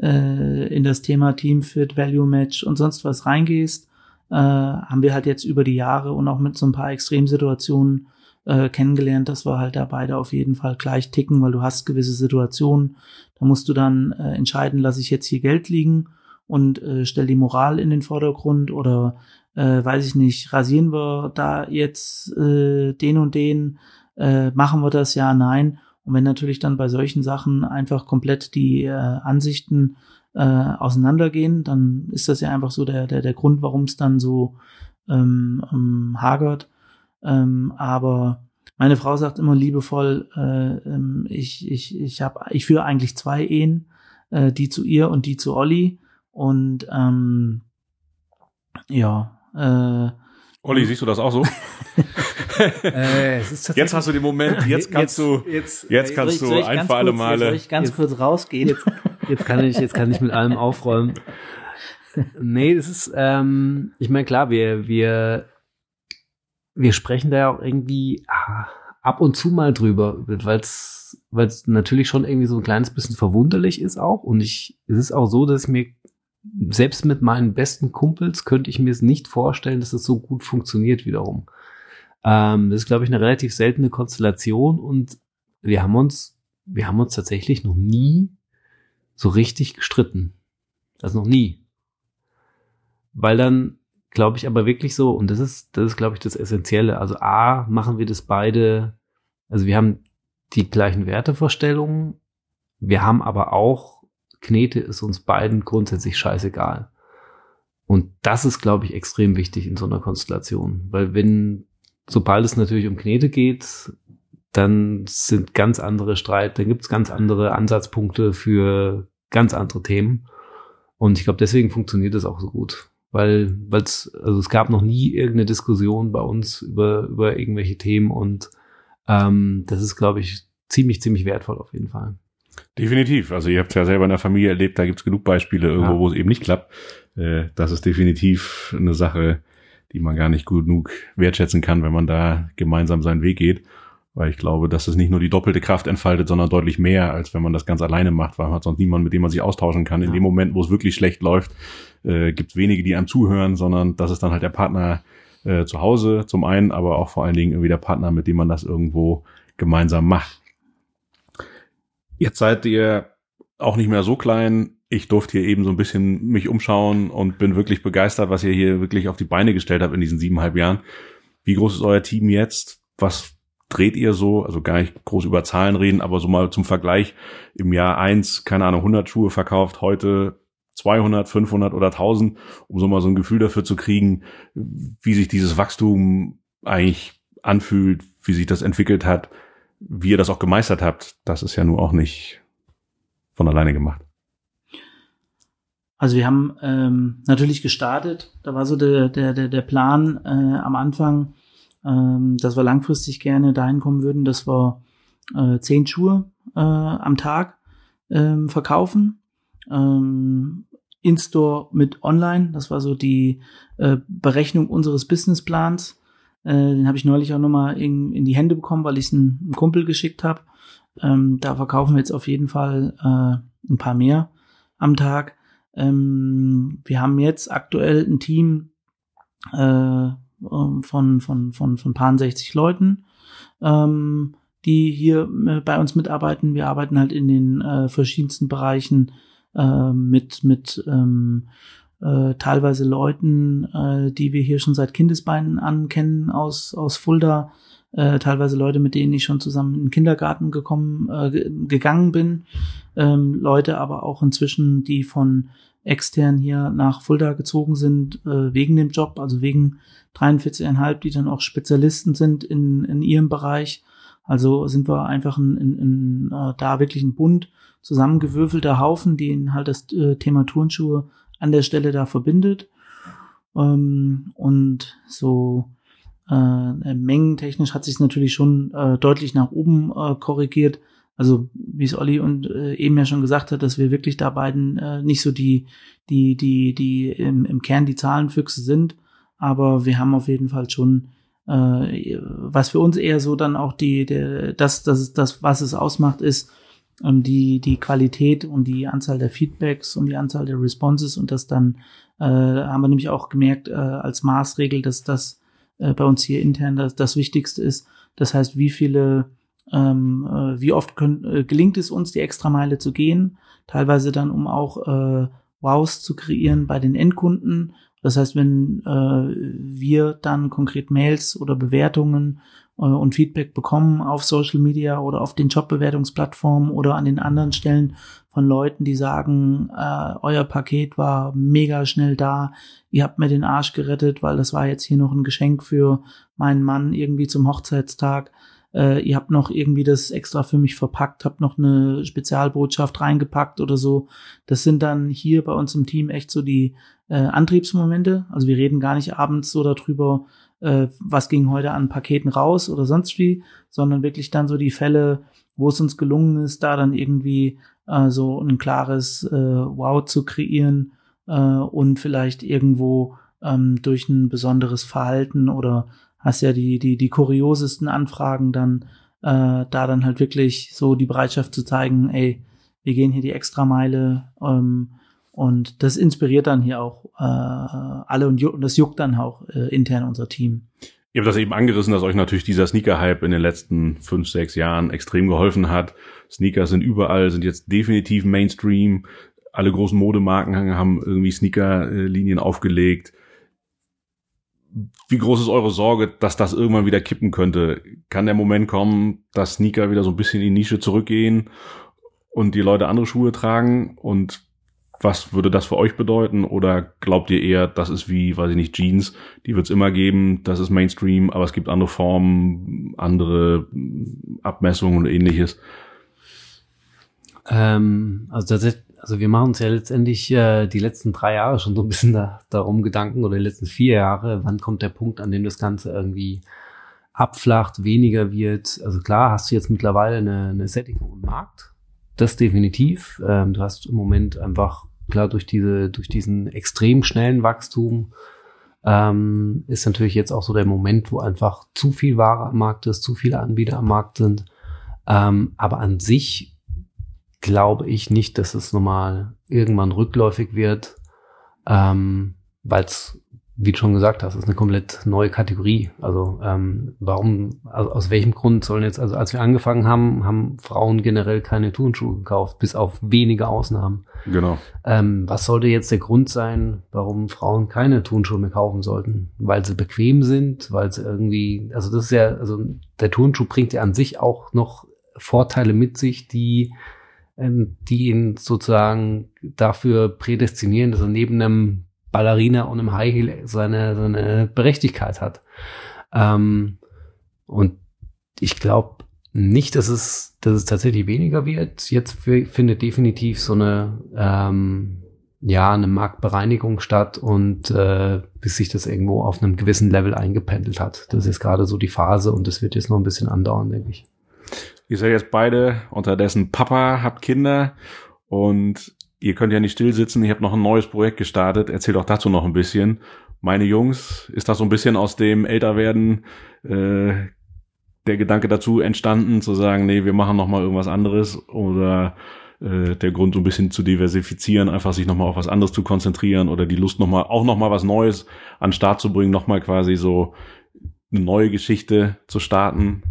äh, in das Thema Teamfit, Value Match und sonst was reingehst, äh, haben wir halt jetzt über die Jahre und auch mit so ein paar Extremsituationen äh, kennengelernt, dass wir halt da beide auf jeden Fall gleich ticken, weil du hast gewisse Situationen, da musst du dann äh, entscheiden, lasse ich jetzt hier Geld liegen und äh, stell die Moral in den Vordergrund oder äh, weiß ich nicht, rasieren wir da jetzt äh, den und den, äh, machen wir das ja, nein. Und wenn natürlich dann bei solchen Sachen einfach komplett die äh, Ansichten äh, auseinandergehen, dann ist das ja einfach so der, der, der Grund, warum es dann so ähm, ähm, hagert. Ähm, aber meine Frau sagt immer liebevoll, äh, ähm, ich, ich, ich, hab, ich führe eigentlich zwei Ehen, äh, die zu ihr und die zu Olli. Und ähm, ja, äh, Olli, siehst du das auch so? äh, jetzt hast du den Moment, jetzt kannst jetzt, du, jetzt, jetzt kannst du ein für alle Male. Soll ich ganz jetzt, kurz rausgehen? Jetzt, jetzt kann ich, jetzt kann ich mit allem aufräumen. Nee, das ist, ähm, ich meine, klar, wir, wir, wir sprechen da ja auch irgendwie ah, ab und zu mal drüber, weil es natürlich schon irgendwie so ein kleines bisschen verwunderlich ist auch. Und ich, es ist auch so, dass ich mir selbst mit meinen besten Kumpels könnte ich mir es nicht vorstellen, dass es so gut funktioniert wiederum. Ähm, das ist, glaube ich, eine relativ seltene Konstellation und wir haben uns, wir haben uns tatsächlich noch nie so richtig gestritten. Das noch nie. Weil dann, glaube ich, aber wirklich so, und das ist, das ist, glaube ich, das Essentielle. Also A, machen wir das beide, also wir haben die gleichen Wertevorstellungen, wir haben aber auch Knete ist uns beiden grundsätzlich scheißegal. Und das ist, glaube ich, extrem wichtig in so einer Konstellation. Weil wenn, sobald es natürlich um Knete geht, dann sind ganz andere Streit, dann gibt's ganz andere Ansatzpunkte für ganz andere Themen. Und ich glaube, deswegen funktioniert es auch so gut. Weil, weil's, also es gab noch nie irgendeine Diskussion bei uns über, über irgendwelche Themen und ähm, das ist, glaube ich, ziemlich, ziemlich wertvoll auf jeden Fall. Definitiv. Also ihr habt ja selber in der Familie erlebt, da gibt's genug Beispiele irgendwo, ja. wo es eben nicht klappt. Äh, das ist definitiv eine Sache, die man gar nicht gut genug wertschätzen kann, wenn man da gemeinsam seinen Weg geht. Weil ich glaube, dass es nicht nur die doppelte Kraft entfaltet, sondern deutlich mehr, als wenn man das ganz alleine macht, weil man hat sonst niemanden, mit dem man sich austauschen kann. Ja. In dem Moment, wo es wirklich schlecht läuft, äh, gibt es wenige, die einem zuhören, sondern das ist dann halt der Partner äh, zu Hause zum einen, aber auch vor allen Dingen irgendwie der Partner, mit dem man das irgendwo gemeinsam macht. Jetzt seid ihr auch nicht mehr so klein. Ich durfte hier eben so ein bisschen mich umschauen und bin wirklich begeistert, was ihr hier wirklich auf die Beine gestellt habt in diesen siebeneinhalb Jahren. Wie groß ist euer Team jetzt? Was dreht ihr so? Also gar nicht groß über Zahlen reden, aber so mal zum Vergleich. Im Jahr eins, keine Ahnung, 100 Schuhe verkauft, heute 200, 500 oder 1000, um so mal so ein Gefühl dafür zu kriegen, wie sich dieses Wachstum eigentlich anfühlt, wie sich das entwickelt hat wie ihr das auch gemeistert habt, das ist ja nur auch nicht von alleine gemacht. Also wir haben ähm, natürlich gestartet. Da war so der, der, der, der Plan äh, am Anfang, ähm, dass wir langfristig gerne dahin kommen würden, dass wir äh, zehn Schuhe äh, am Tag ähm, verkaufen. Ähm, In-Store mit Online. Das war so die äh, Berechnung unseres Businessplans. Äh, den habe ich neulich auch nochmal in, in die Hände bekommen, weil ich es einem Kumpel geschickt habe. Ähm, da verkaufen wir jetzt auf jeden Fall äh, ein paar mehr am Tag. Ähm, wir haben jetzt aktuell ein Team äh, von, von, von, von paar 60 Leuten, ähm, die hier äh, bei uns mitarbeiten. Wir arbeiten halt in den äh, verschiedensten Bereichen äh, mit, mit ähm, äh, teilweise Leuten, äh, die wir hier schon seit Kindesbeinen ankennen aus, aus Fulda, äh, teilweise Leute, mit denen ich schon zusammen in den Kindergarten gekommen, äh, gegangen bin, ähm, Leute aber auch inzwischen, die von extern hier nach Fulda gezogen sind, äh, wegen dem Job, also wegen 43,5, die dann auch Spezialisten sind in, in ihrem Bereich. Also sind wir einfach in, in, in, äh, da wirklich ein bunt zusammengewürfelter Haufen, die halt das äh, Thema Turnschuhe an der Stelle da verbindet. Ähm, und so äh, mengentechnisch hat sich natürlich schon äh, deutlich nach oben äh, korrigiert. Also wie es Olli und äh, eben ja schon gesagt hat, dass wir wirklich da beiden äh, nicht so die die die die im, im Kern die Zahlenfüchse sind, aber wir haben auf jeden Fall schon äh, was für uns eher so dann auch die der das das das was es ausmacht ist ähm, die, die Qualität und die Anzahl der Feedbacks und die Anzahl der Responses und das dann äh, haben wir nämlich auch gemerkt äh, als Maßregel, dass das äh, bei uns hier intern das, das Wichtigste ist. Das heißt, wie viele, ähm, äh, wie oft können, äh, gelingt es uns, die Extrameile zu gehen, teilweise dann, um auch äh, Wows zu kreieren bei den Endkunden. Das heißt, wenn äh, wir dann konkret Mails oder Bewertungen äh, und Feedback bekommen auf Social Media oder auf den Jobbewertungsplattformen oder an den anderen Stellen von Leuten, die sagen, äh, euer Paket war mega schnell da, ihr habt mir den Arsch gerettet, weil das war jetzt hier noch ein Geschenk für meinen Mann irgendwie zum Hochzeitstag äh, ihr habt noch irgendwie das extra für mich verpackt, habt noch eine Spezialbotschaft reingepackt oder so. Das sind dann hier bei uns im Team echt so die äh, Antriebsmomente. Also wir reden gar nicht abends so darüber, äh, was ging heute an Paketen raus oder sonst wie, sondern wirklich dann so die Fälle, wo es uns gelungen ist, da dann irgendwie äh, so ein klares äh, Wow zu kreieren äh, und vielleicht irgendwo ähm, durch ein besonderes Verhalten oder hast ja die, die, die kuriosesten Anfragen dann, äh, da dann halt wirklich so die Bereitschaft zu zeigen, ey, wir gehen hier die Extrameile ähm, und das inspiriert dann hier auch äh, alle und, und das juckt dann auch äh, intern unser Team. Ihr habt das eben angerissen, dass euch natürlich dieser Sneaker-Hype in den letzten fünf, sechs Jahren extrem geholfen hat. Sneaker sind überall, sind jetzt definitiv Mainstream. Alle großen Modemarken haben irgendwie Sneaker-Linien aufgelegt wie groß ist eure Sorge, dass das irgendwann wieder kippen könnte? Kann der Moment kommen, dass Sneaker wieder so ein bisschen in die Nische zurückgehen und die Leute andere Schuhe tragen? Und was würde das für euch bedeuten? Oder glaubt ihr eher, das ist wie, weiß ich nicht, Jeans, die wird es immer geben, das ist Mainstream, aber es gibt andere Formen, andere Abmessungen und ähnliches? Ähm, also tatsächlich also wir machen uns ja letztendlich äh, die letzten drei Jahre schon so ein bisschen da, darum Gedanken oder die letzten vier Jahre, wann kommt der Punkt, an dem das Ganze irgendwie abflacht, weniger wird. Also klar, hast du jetzt mittlerweile eine, eine Sättigung im Markt. Das definitiv. Ähm, du hast im Moment einfach, klar, durch diese, durch diesen extrem schnellen Wachstum ähm, ist natürlich jetzt auch so der Moment, wo einfach zu viel Ware am Markt ist, zu viele Anbieter am Markt sind. Ähm, aber an sich glaube ich nicht, dass es normal irgendwann rückläufig wird, ähm, weil es, wie du schon gesagt hast, ist eine komplett neue Kategorie. Also ähm, warum, also aus welchem Grund sollen jetzt, also als wir angefangen haben, haben Frauen generell keine Turnschuhe gekauft, bis auf wenige Ausnahmen. Genau. Ähm, was sollte jetzt der Grund sein, warum Frauen keine Turnschuhe mehr kaufen sollten? Weil sie bequem sind, weil sie irgendwie, also das ist ja, also der Turnschuh bringt ja an sich auch noch Vorteile mit sich, die die ihn sozusagen dafür prädestinieren, dass er neben einem Ballerina und einem High Heel seine, seine Berechtigkeit hat. Ähm, und ich glaube nicht, dass es, dass es tatsächlich weniger wird. Jetzt findet definitiv so eine, ähm, ja, eine Marktbereinigung statt und äh, bis sich das irgendwo auf einem gewissen Level eingependelt hat. Das ist gerade so die Phase und das wird jetzt noch ein bisschen andauern, denke ich. Ihr seid jetzt beide unterdessen Papa, habt Kinder und ihr könnt ja nicht still sitzen. Ich habe noch ein neues Projekt gestartet. Erzählt auch dazu noch ein bisschen. Meine Jungs, ist das so ein bisschen aus dem Älterwerden äh, der Gedanke dazu entstanden, zu sagen, nee, wir machen noch mal irgendwas anderes oder äh, der Grund, so ein bisschen zu diversifizieren, einfach sich noch mal auf was anderes zu konzentrieren oder die Lust noch mal auch noch mal was Neues an Start zu bringen, noch mal quasi so eine neue Geschichte zu starten?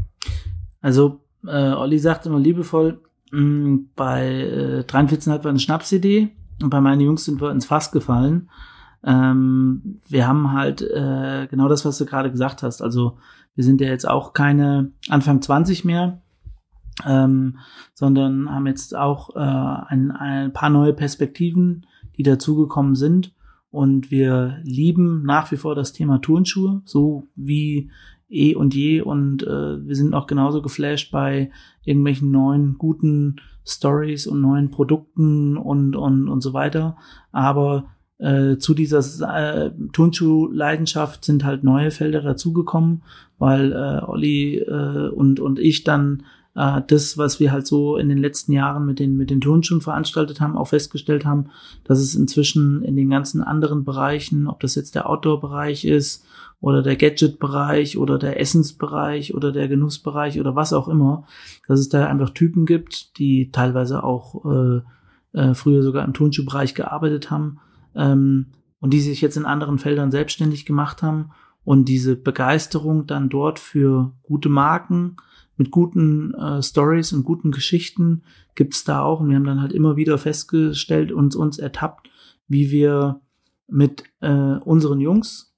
Also äh, Olli sagt immer liebevoll, mh, mm, bei äh, 43 war eine Schnapsidee und bei meinen Jungs sind wir ins Fass gefallen. Ähm, wir haben halt äh, genau das, was du gerade gesagt hast. Also wir sind ja jetzt auch keine Anfang 20 mehr, ähm, sondern haben jetzt auch äh, ein, ein paar neue Perspektiven, die dazugekommen sind. Und wir lieben nach wie vor das Thema Turnschuhe, so wie eh und je und äh, wir sind auch genauso geflasht bei irgendwelchen neuen guten Stories und neuen Produkten und und und so weiter. Aber äh, zu dieser äh, Turnschuh-Leidenschaft sind halt neue Felder dazugekommen, weil äh, Olli äh, und und ich dann äh, das, was wir halt so in den letzten Jahren mit den mit den Turnschuhen veranstaltet haben, auch festgestellt haben, dass es inzwischen in den ganzen anderen Bereichen, ob das jetzt der Outdoor-Bereich ist oder der Gadget-Bereich oder der Essensbereich oder der Genussbereich oder was auch immer, dass es da einfach Typen gibt, die teilweise auch äh, äh, früher sogar im Turnschuhbereich gearbeitet haben ähm, und die sich jetzt in anderen Feldern selbstständig gemacht haben und diese Begeisterung dann dort für gute Marken mit guten äh, Stories und guten Geschichten gibt's da auch und wir haben dann halt immer wieder festgestellt und uns ertappt, wie wir mit äh, unseren Jungs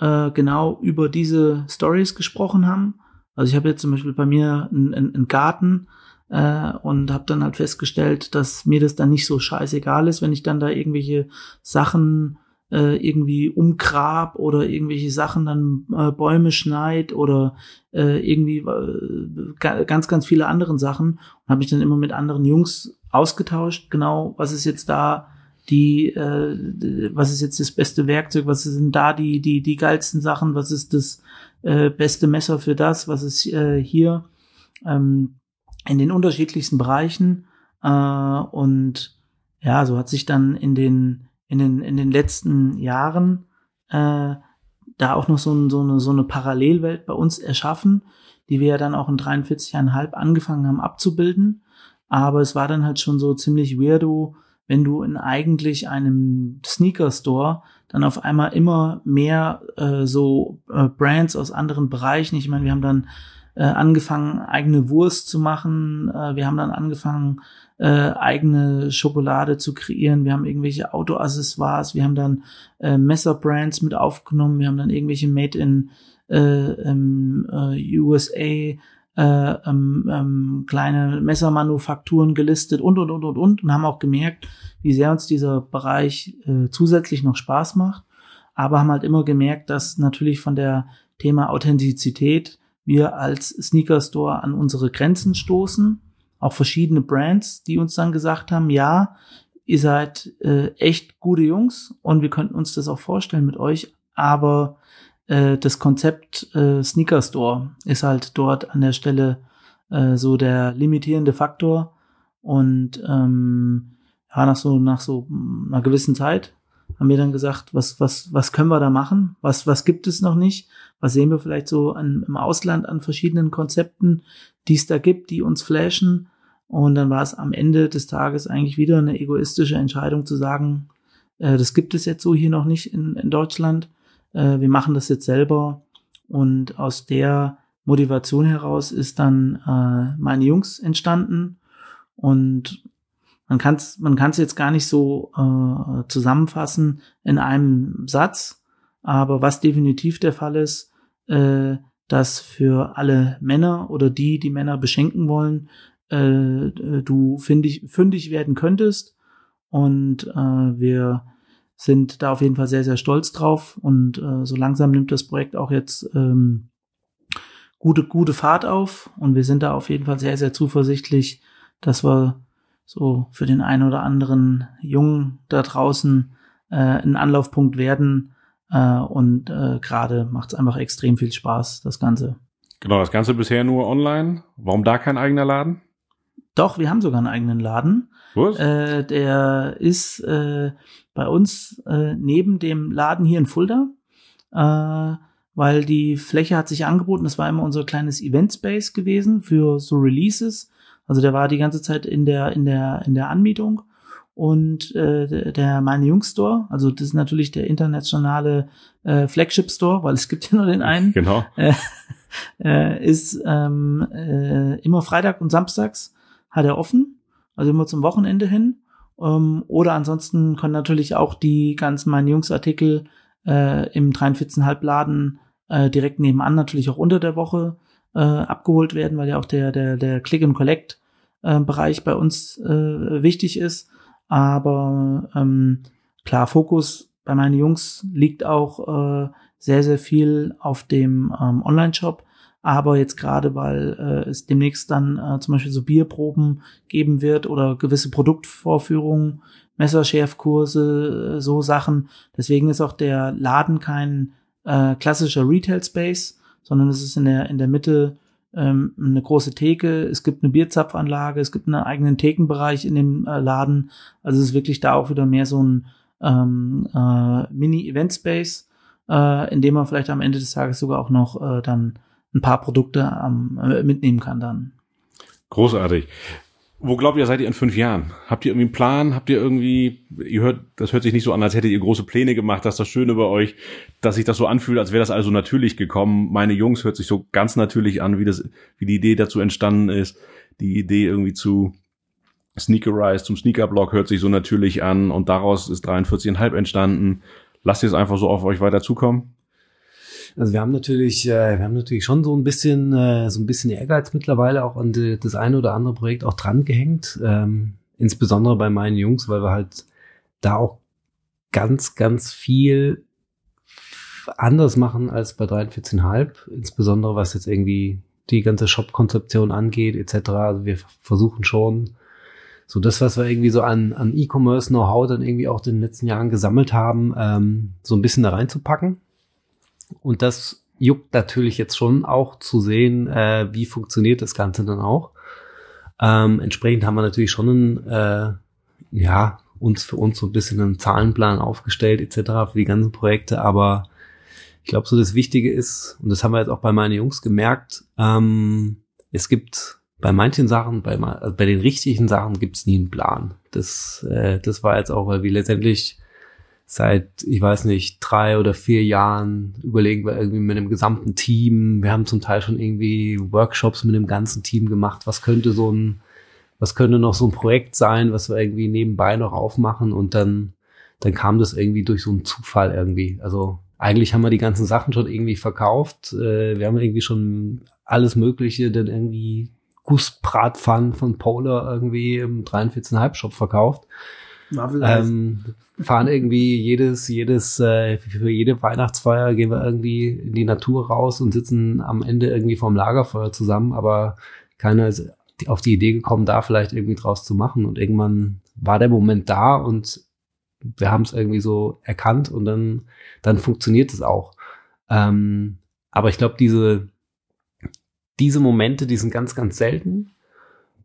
äh, genau über diese Stories gesprochen haben. Also ich habe jetzt zum Beispiel bei mir einen, einen Garten äh, und habe dann halt festgestellt, dass mir das dann nicht so scheißegal ist, wenn ich dann da irgendwelche Sachen äh, irgendwie umgrab oder irgendwelche Sachen dann äh, Bäume schneid oder äh, irgendwie äh, ganz, ganz viele anderen Sachen. Und habe mich dann immer mit anderen Jungs ausgetauscht, genau, was ist jetzt da die, äh, was ist jetzt das beste Werkzeug, was sind da die, die, die geilsten Sachen, was ist das äh, beste Messer für das, was ist äh, hier? Ähm, in den unterschiedlichsten Bereichen. Äh, und ja, so hat sich dann in den in den, in den letzten Jahren äh, da auch noch so, ein, so, eine, so eine Parallelwelt bei uns erschaffen, die wir ja dann auch in 43,5 angefangen haben abzubilden. Aber es war dann halt schon so ziemlich weirdo, wenn du in eigentlich einem Sneaker-Store dann auf einmal immer mehr äh, so äh, Brands aus anderen Bereichen. Ich meine, wir haben dann äh, angefangen, eigene Wurst zu machen. Äh, wir haben dann angefangen, äh, eigene Schokolade zu kreieren. Wir haben irgendwelche Autoaccessoires, wir haben dann äh, Messerbrands mit aufgenommen, wir haben dann irgendwelche Made in äh, ähm, äh, USA äh, ähm, ähm, kleine Messermanufakturen gelistet und und und und und. Und haben auch gemerkt, wie sehr uns dieser Bereich äh, zusätzlich noch Spaß macht, aber haben halt immer gemerkt, dass natürlich von der Thema Authentizität wir als Sneaker Store an unsere Grenzen stoßen auch verschiedene Brands, die uns dann gesagt haben, ja, ihr seid äh, echt gute Jungs und wir könnten uns das auch vorstellen mit euch, aber äh, das Konzept äh, Sneaker Store ist halt dort an der Stelle äh, so der limitierende Faktor und ähm, ja, nach so nach so einer gewissen Zeit haben wir dann gesagt, was was was können wir da machen? Was was gibt es noch nicht? Was sehen wir vielleicht so an, im Ausland an verschiedenen Konzepten, die es da gibt, die uns flashen? Und dann war es am Ende des Tages eigentlich wieder eine egoistische Entscheidung zu sagen, äh, das gibt es jetzt so hier noch nicht in, in Deutschland. Äh, wir machen das jetzt selber. Und aus der Motivation heraus ist dann äh, meine Jungs entstanden. Und man kann es man kann's jetzt gar nicht so äh, zusammenfassen in einem Satz. Aber was definitiv der Fall ist, äh, dass für alle Männer oder die, die Männer beschenken wollen, äh, du fündig, fündig werden könntest. Und äh, wir sind da auf jeden Fall sehr, sehr stolz drauf. Und äh, so langsam nimmt das Projekt auch jetzt ähm, gute, gute Fahrt auf. Und wir sind da auf jeden Fall sehr, sehr zuversichtlich, dass wir so für den einen oder anderen Jungen da draußen äh, ein Anlaufpunkt werden. Äh, und äh, gerade macht es einfach extrem viel Spaß, das Ganze. Genau, das Ganze bisher nur online. Warum da kein eigener Laden? Doch, wir haben sogar einen eigenen Laden. Was? Äh, der ist äh, bei uns äh, neben dem Laden hier in Fulda, äh, weil die Fläche hat sich angeboten. Das war immer unser kleines Event Space gewesen für so Releases. Also der war die ganze Zeit in der in der in der Anmietung und äh, der meine Jungs Store, also das ist natürlich der internationale äh, Flagship Store, weil es gibt ja nur den einen. Genau. Äh, äh, ist ähm, äh, immer Freitag und Samstags hat er offen, also immer zum Wochenende hin. Ähm, oder ansonsten können natürlich auch die ganzen meine Jungs-Artikel äh, im 43,5 Laden äh, direkt nebenan natürlich auch unter der Woche äh, abgeholt werden, weil ja auch der, der, der Click and Collect äh, Bereich bei uns äh, wichtig ist. Aber ähm, klar, Fokus bei meinen Jungs liegt auch äh, sehr, sehr viel auf dem ähm, Online-Shop aber jetzt gerade, weil äh, es demnächst dann äh, zum Beispiel so Bierproben geben wird oder gewisse Produktvorführungen, Messerschärfkurse, äh, so Sachen. Deswegen ist auch der Laden kein äh, klassischer Retail-Space, sondern es ist in der, in der Mitte ähm, eine große Theke, es gibt eine Bierzapfanlage, es gibt einen eigenen Thekenbereich in dem äh, Laden. Also es ist wirklich da auch wieder mehr so ein ähm, äh, Mini-Event-Space, äh, in dem man vielleicht am Ende des Tages sogar auch noch äh, dann ein paar Produkte ähm, mitnehmen kann dann. Großartig. Wo glaubt ihr, seid ihr in fünf Jahren? Habt ihr irgendwie einen Plan? Habt ihr irgendwie, ihr hört, das hört sich nicht so an, als hättet ihr große Pläne gemacht, dass das Schöne bei euch, dass sich das so anfühlt, als wäre das also natürlich gekommen. Meine Jungs hört sich so ganz natürlich an, wie das, wie die Idee dazu entstanden ist, die Idee irgendwie zu, Sneakerize zum Sneakerblock hört sich so natürlich an und daraus ist 43,5 entstanden. Lasst ihr es einfach so auf euch weiter zukommen? Also wir haben natürlich, äh, wir haben natürlich schon so ein bisschen, äh, so ein bisschen Ehrgeiz mittlerweile auch an die, das eine oder andere Projekt auch dran gehängt. Ähm, insbesondere bei meinen Jungs, weil wir halt da auch ganz, ganz viel anders machen als bei 43,5, insbesondere was jetzt irgendwie die ganze Shop-Konzeption angeht, etc. Also wir versuchen schon, so das, was wir irgendwie so an, an E-Commerce-Know-how dann irgendwie auch in den letzten Jahren gesammelt haben, ähm, so ein bisschen da reinzupacken. Und das juckt natürlich jetzt schon auch zu sehen, äh, wie funktioniert das Ganze dann auch. Ähm, entsprechend haben wir natürlich schon einen, äh, ja, uns für uns so ein bisschen einen Zahlenplan aufgestellt etc. für die ganzen Projekte, aber ich glaube, so das Wichtige ist, und das haben wir jetzt auch bei meinen Jungs gemerkt, ähm, es gibt bei manchen Sachen, bei, also bei den richtigen Sachen gibt es nie einen Plan. Das, äh, das war jetzt auch, weil wir letztendlich seit, ich weiß nicht, drei oder vier Jahren überlegen wir irgendwie mit dem gesamten Team. Wir haben zum Teil schon irgendwie Workshops mit dem ganzen Team gemacht. Was könnte so ein, was könnte noch so ein Projekt sein, was wir irgendwie nebenbei noch aufmachen und dann, dann kam das irgendwie durch so einen Zufall irgendwie. Also eigentlich haben wir die ganzen Sachen schon irgendwie verkauft. Äh, wir haben irgendwie schon alles Mögliche, denn irgendwie Gussbratpfannen von Polar irgendwie im 43,5 Shop verkauft. Ähm, fahren irgendwie jedes, jedes, äh, für jede Weihnachtsfeier gehen wir irgendwie in die Natur raus und sitzen am Ende irgendwie vorm Lagerfeuer zusammen, aber keiner ist auf die Idee gekommen, da vielleicht irgendwie draus zu machen. Und irgendwann war der Moment da und wir haben es irgendwie so erkannt und dann, dann funktioniert es auch. Ähm, aber ich glaube, diese, diese Momente, die sind ganz, ganz selten.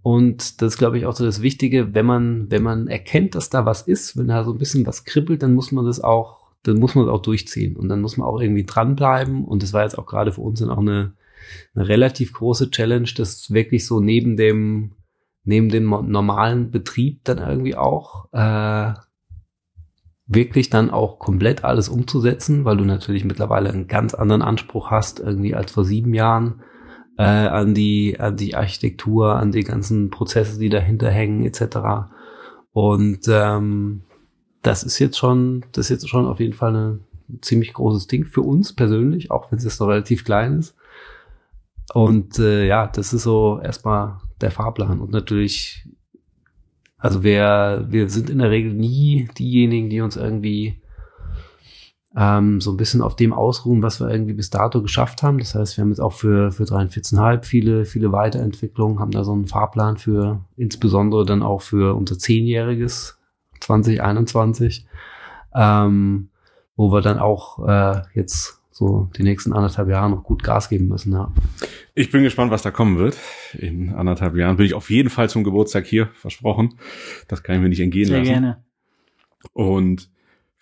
Und das ist, glaube ich, auch so das Wichtige, wenn man, wenn man erkennt, dass da was ist, wenn da so ein bisschen was kribbelt, dann muss man das auch, dann muss man es auch durchziehen. Und dann muss man auch irgendwie dranbleiben. Und das war jetzt auch gerade für uns dann auch eine, eine relativ große Challenge, das wirklich so neben dem, neben dem normalen Betrieb dann irgendwie auch äh, wirklich dann auch komplett alles umzusetzen, weil du natürlich mittlerweile einen ganz anderen Anspruch hast, irgendwie als vor sieben Jahren, äh, an die, an die Architektur, an die ganzen Prozesse, die dahinter hängen, etc. Und ähm, das ist jetzt schon, das ist jetzt schon auf jeden Fall ein ziemlich großes Ding für uns persönlich, auch wenn es jetzt noch relativ klein ist. Und äh, ja, das ist so erstmal der Fahrplan. Und natürlich also wir, wir sind in der Regel nie diejenigen, die uns irgendwie ähm, so ein bisschen auf dem ausruhen, was wir irgendwie bis dato geschafft haben. Das heißt, wir haben jetzt auch für, für 43,5 viele, viele Weiterentwicklungen, haben da so einen Fahrplan für, insbesondere dann auch für unser zehnjähriges 2021, ähm, wo wir dann auch äh, jetzt so die nächsten anderthalb Jahre noch gut Gas geben müssen. Ja. Ich bin gespannt, was da kommen wird. In anderthalb Jahren bin ich auf jeden Fall zum Geburtstag hier, versprochen. Das kann ich mir nicht entgehen Sehr lassen. gerne. Und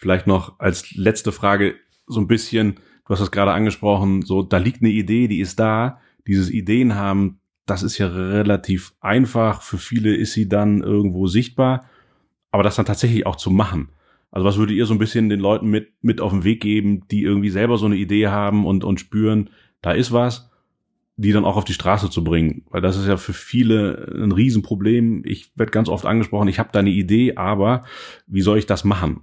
vielleicht noch als letzte Frage so ein bisschen, du hast es gerade angesprochen, so da liegt eine Idee, die ist da. Dieses Ideen haben, das ist ja relativ einfach. Für viele ist sie dann irgendwo sichtbar. Aber das dann tatsächlich auch zu machen. Also was würdet ihr so ein bisschen den Leuten mit, mit auf den Weg geben, die irgendwie selber so eine Idee haben und, und spüren, da ist was, die dann auch auf die Straße zu bringen? Weil das ist ja für viele ein Riesenproblem. Ich werde ganz oft angesprochen, ich habe da eine Idee, aber wie soll ich das machen?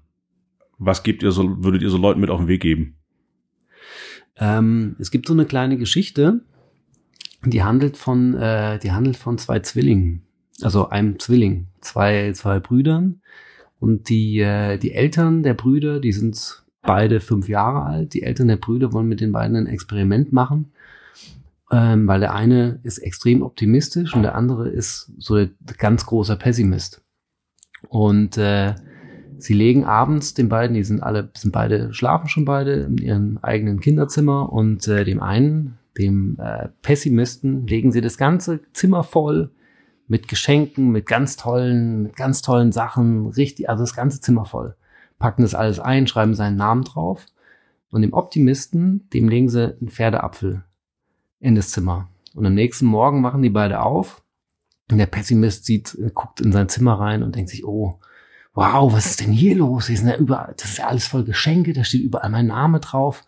Was gebt ihr so, würdet ihr so Leuten mit auf den Weg geben? Ähm, es gibt so eine kleine Geschichte, die handelt von, äh, die handelt von zwei Zwillingen, also einem Zwilling, zwei, zwei Brüdern. Und die, äh, die Eltern der Brüder, die sind beide fünf Jahre alt. Die Eltern der Brüder wollen mit den beiden ein Experiment machen, ähm, weil der eine ist extrem optimistisch und der andere ist so ein ganz großer Pessimist. Und äh, sie legen abends den beiden, die sind alle, sind beide, schlafen schon beide in ihrem eigenen Kinderzimmer und äh, dem einen, dem äh, Pessimisten, legen sie das ganze Zimmer voll mit Geschenken, mit ganz tollen, mit ganz tollen Sachen, richtig, also das ganze Zimmer voll. Packen das alles ein, schreiben seinen Namen drauf. Und dem Optimisten, dem legen sie einen Pferdeapfel in das Zimmer. Und am nächsten Morgen machen die beide auf. Und der Pessimist sieht, guckt in sein Zimmer rein und denkt sich, oh, wow, was ist denn hier los? Hier sind ja überall, das ist ja alles voll Geschenke, da steht überall mein Name drauf.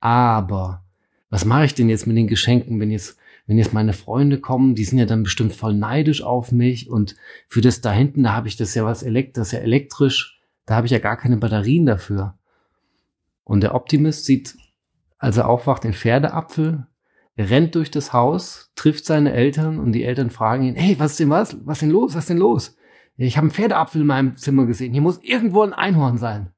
Aber was mache ich denn jetzt mit den Geschenken, wenn jetzt wenn jetzt meine Freunde kommen, die sind ja dann bestimmt voll neidisch auf mich und für das da hinten, da habe ich das ja was elekt, das ist ja elektrisch, da habe ich ja gar keine Batterien dafür. Und der Optimist sieht, als er aufwacht, den Pferdeapfel, er rennt durch das Haus, trifft seine Eltern und die Eltern fragen ihn, hey, was ist denn was? Was ist denn los? Was ist denn los? Ich habe einen Pferdeapfel in meinem Zimmer gesehen. Hier muss irgendwo ein Einhorn sein.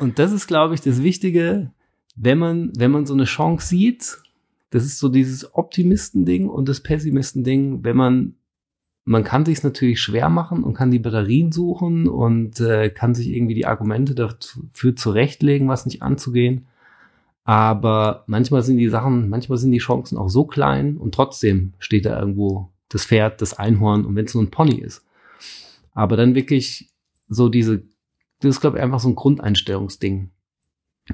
Und das ist, glaube ich, das Wichtige, wenn man, wenn man so eine Chance sieht, das ist so dieses Optimisten-Ding und das Pessimisten-Ding, wenn man, man kann sich natürlich schwer machen und kann die Batterien suchen und äh, kann sich irgendwie die Argumente dafür zurechtlegen, was nicht anzugehen. Aber manchmal sind die Sachen, manchmal sind die Chancen auch so klein und trotzdem steht da irgendwo das Pferd, das Einhorn und wenn es nur ein Pony ist. Aber dann wirklich so diese, das ist glaube ich einfach so ein Grundeinstellungsding.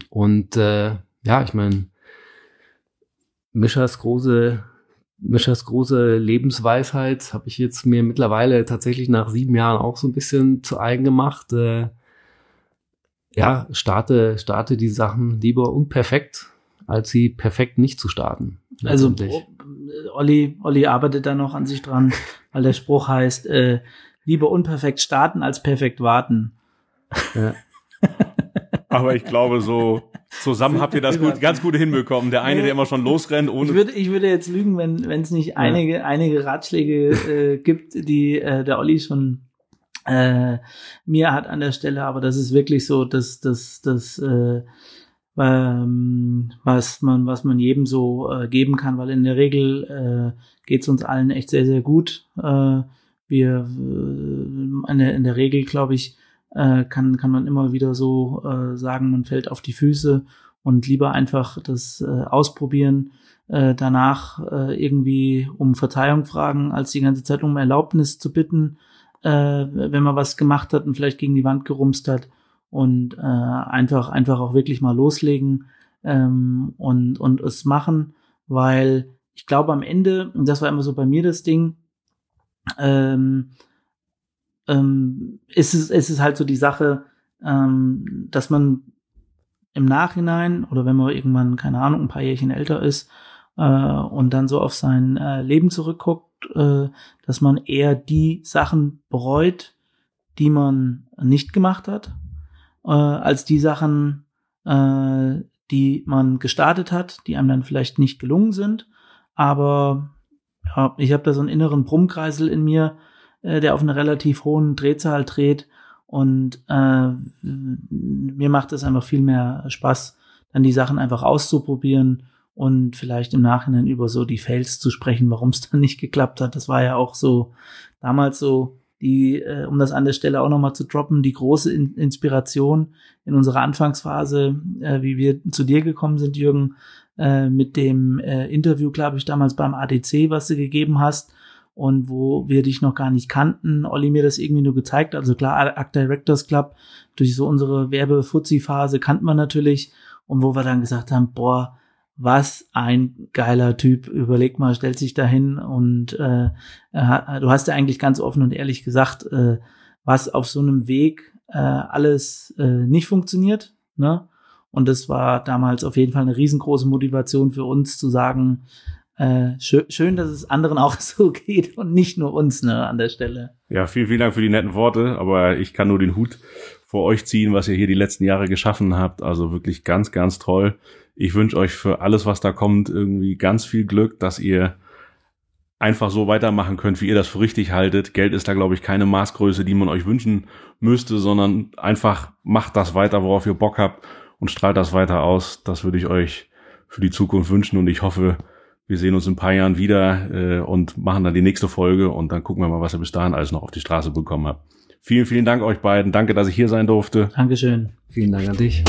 Und äh, ja, ich meine, Mischers große, Mischers große Lebensweisheit habe ich jetzt mir mittlerweile tatsächlich nach sieben Jahren auch so ein bisschen zu eigen gemacht. Äh, ja, starte, starte die Sachen lieber unperfekt, als sie perfekt nicht zu starten. Also Olli, Olli arbeitet da noch an sich dran, weil der Spruch heißt, äh, lieber unperfekt starten als perfekt warten. Ja. Aber ich glaube, so zusammen habt ihr das gut, ganz gut hinbekommen. Der eine, der immer schon losrennt, ohne. Ich würde, ich würde jetzt lügen, wenn wenn es nicht einige, ja. einige Ratschläge äh, gibt, die äh, der Olli schon äh, mir hat an der Stelle, aber das ist wirklich so, dass das das äh, ähm, was man was man jedem so äh, geben kann, weil in der Regel äh, geht es uns allen echt sehr sehr gut. Äh, wir äh, in, der, in der Regel glaube ich äh, kann kann man immer wieder so äh, sagen, man fällt auf die Füße und lieber einfach das äh, ausprobieren. Äh, danach äh, irgendwie um Verzeihung fragen, als die ganze Zeit um Erlaubnis zu bitten äh, wenn man was gemacht hat und vielleicht gegen die Wand gerumst hat und äh, einfach einfach auch wirklich mal loslegen ähm, und und es machen, weil ich glaube am Ende und das war immer so bei mir das Ding ähm, ähm, ist es ist es halt so die Sache, ähm, dass man im Nachhinein oder wenn man irgendwann keine Ahnung ein paar Jährchen älter ist äh, und dann so auf sein äh, Leben zurückguckt äh, dass man eher die Sachen bereut, die man nicht gemacht hat, äh, als die Sachen, äh, die man gestartet hat, die einem dann vielleicht nicht gelungen sind. Aber ja, ich habe da so einen inneren Brummkreisel in mir, äh, der auf einer relativ hohen Drehzahl dreht. Und äh, mir macht es einfach viel mehr Spaß, dann die Sachen einfach auszuprobieren und vielleicht im Nachhinein über so die Fails zu sprechen, warum es dann nicht geklappt hat. Das war ja auch so damals so die, äh, um das an der Stelle auch nochmal zu droppen, die große in Inspiration in unserer Anfangsphase, äh, wie wir zu dir gekommen sind, Jürgen, äh, mit dem äh, Interview, glaube ich, damals beim ADC, was du gegeben hast und wo wir dich noch gar nicht kannten. Olli mir das irgendwie nur gezeigt. Also klar, Act Directors Club, durch so unsere Werbe-Fuzzi-Phase kannte man natürlich und wo wir dann gesagt haben, boah, was ein geiler Typ. Überleg mal, stellt sich dahin und äh, du hast ja eigentlich ganz offen und ehrlich gesagt, äh, was auf so einem Weg äh, alles äh, nicht funktioniert. Ne? Und das war damals auf jeden Fall eine riesengroße Motivation für uns zu sagen, äh, schön, schön, dass es anderen auch so geht und nicht nur uns ne, an der Stelle. Ja, vielen, vielen Dank für die netten Worte, aber ich kann nur den Hut vor euch ziehen, was ihr hier die letzten Jahre geschaffen habt. Also wirklich ganz, ganz toll. Ich wünsche euch für alles, was da kommt, irgendwie ganz viel Glück, dass ihr einfach so weitermachen könnt, wie ihr das für richtig haltet. Geld ist da, glaube ich, keine Maßgröße, die man euch wünschen müsste, sondern einfach macht das weiter, worauf ihr Bock habt und strahlt das weiter aus. Das würde ich euch für die Zukunft wünschen und ich hoffe, wir sehen uns in ein paar Jahren wieder äh, und machen dann die nächste Folge und dann gucken wir mal, was ihr bis dahin alles noch auf die Straße bekommen habt. Vielen, vielen Dank euch beiden. Danke, dass ich hier sein durfte. Dankeschön. Vielen Dank an dich.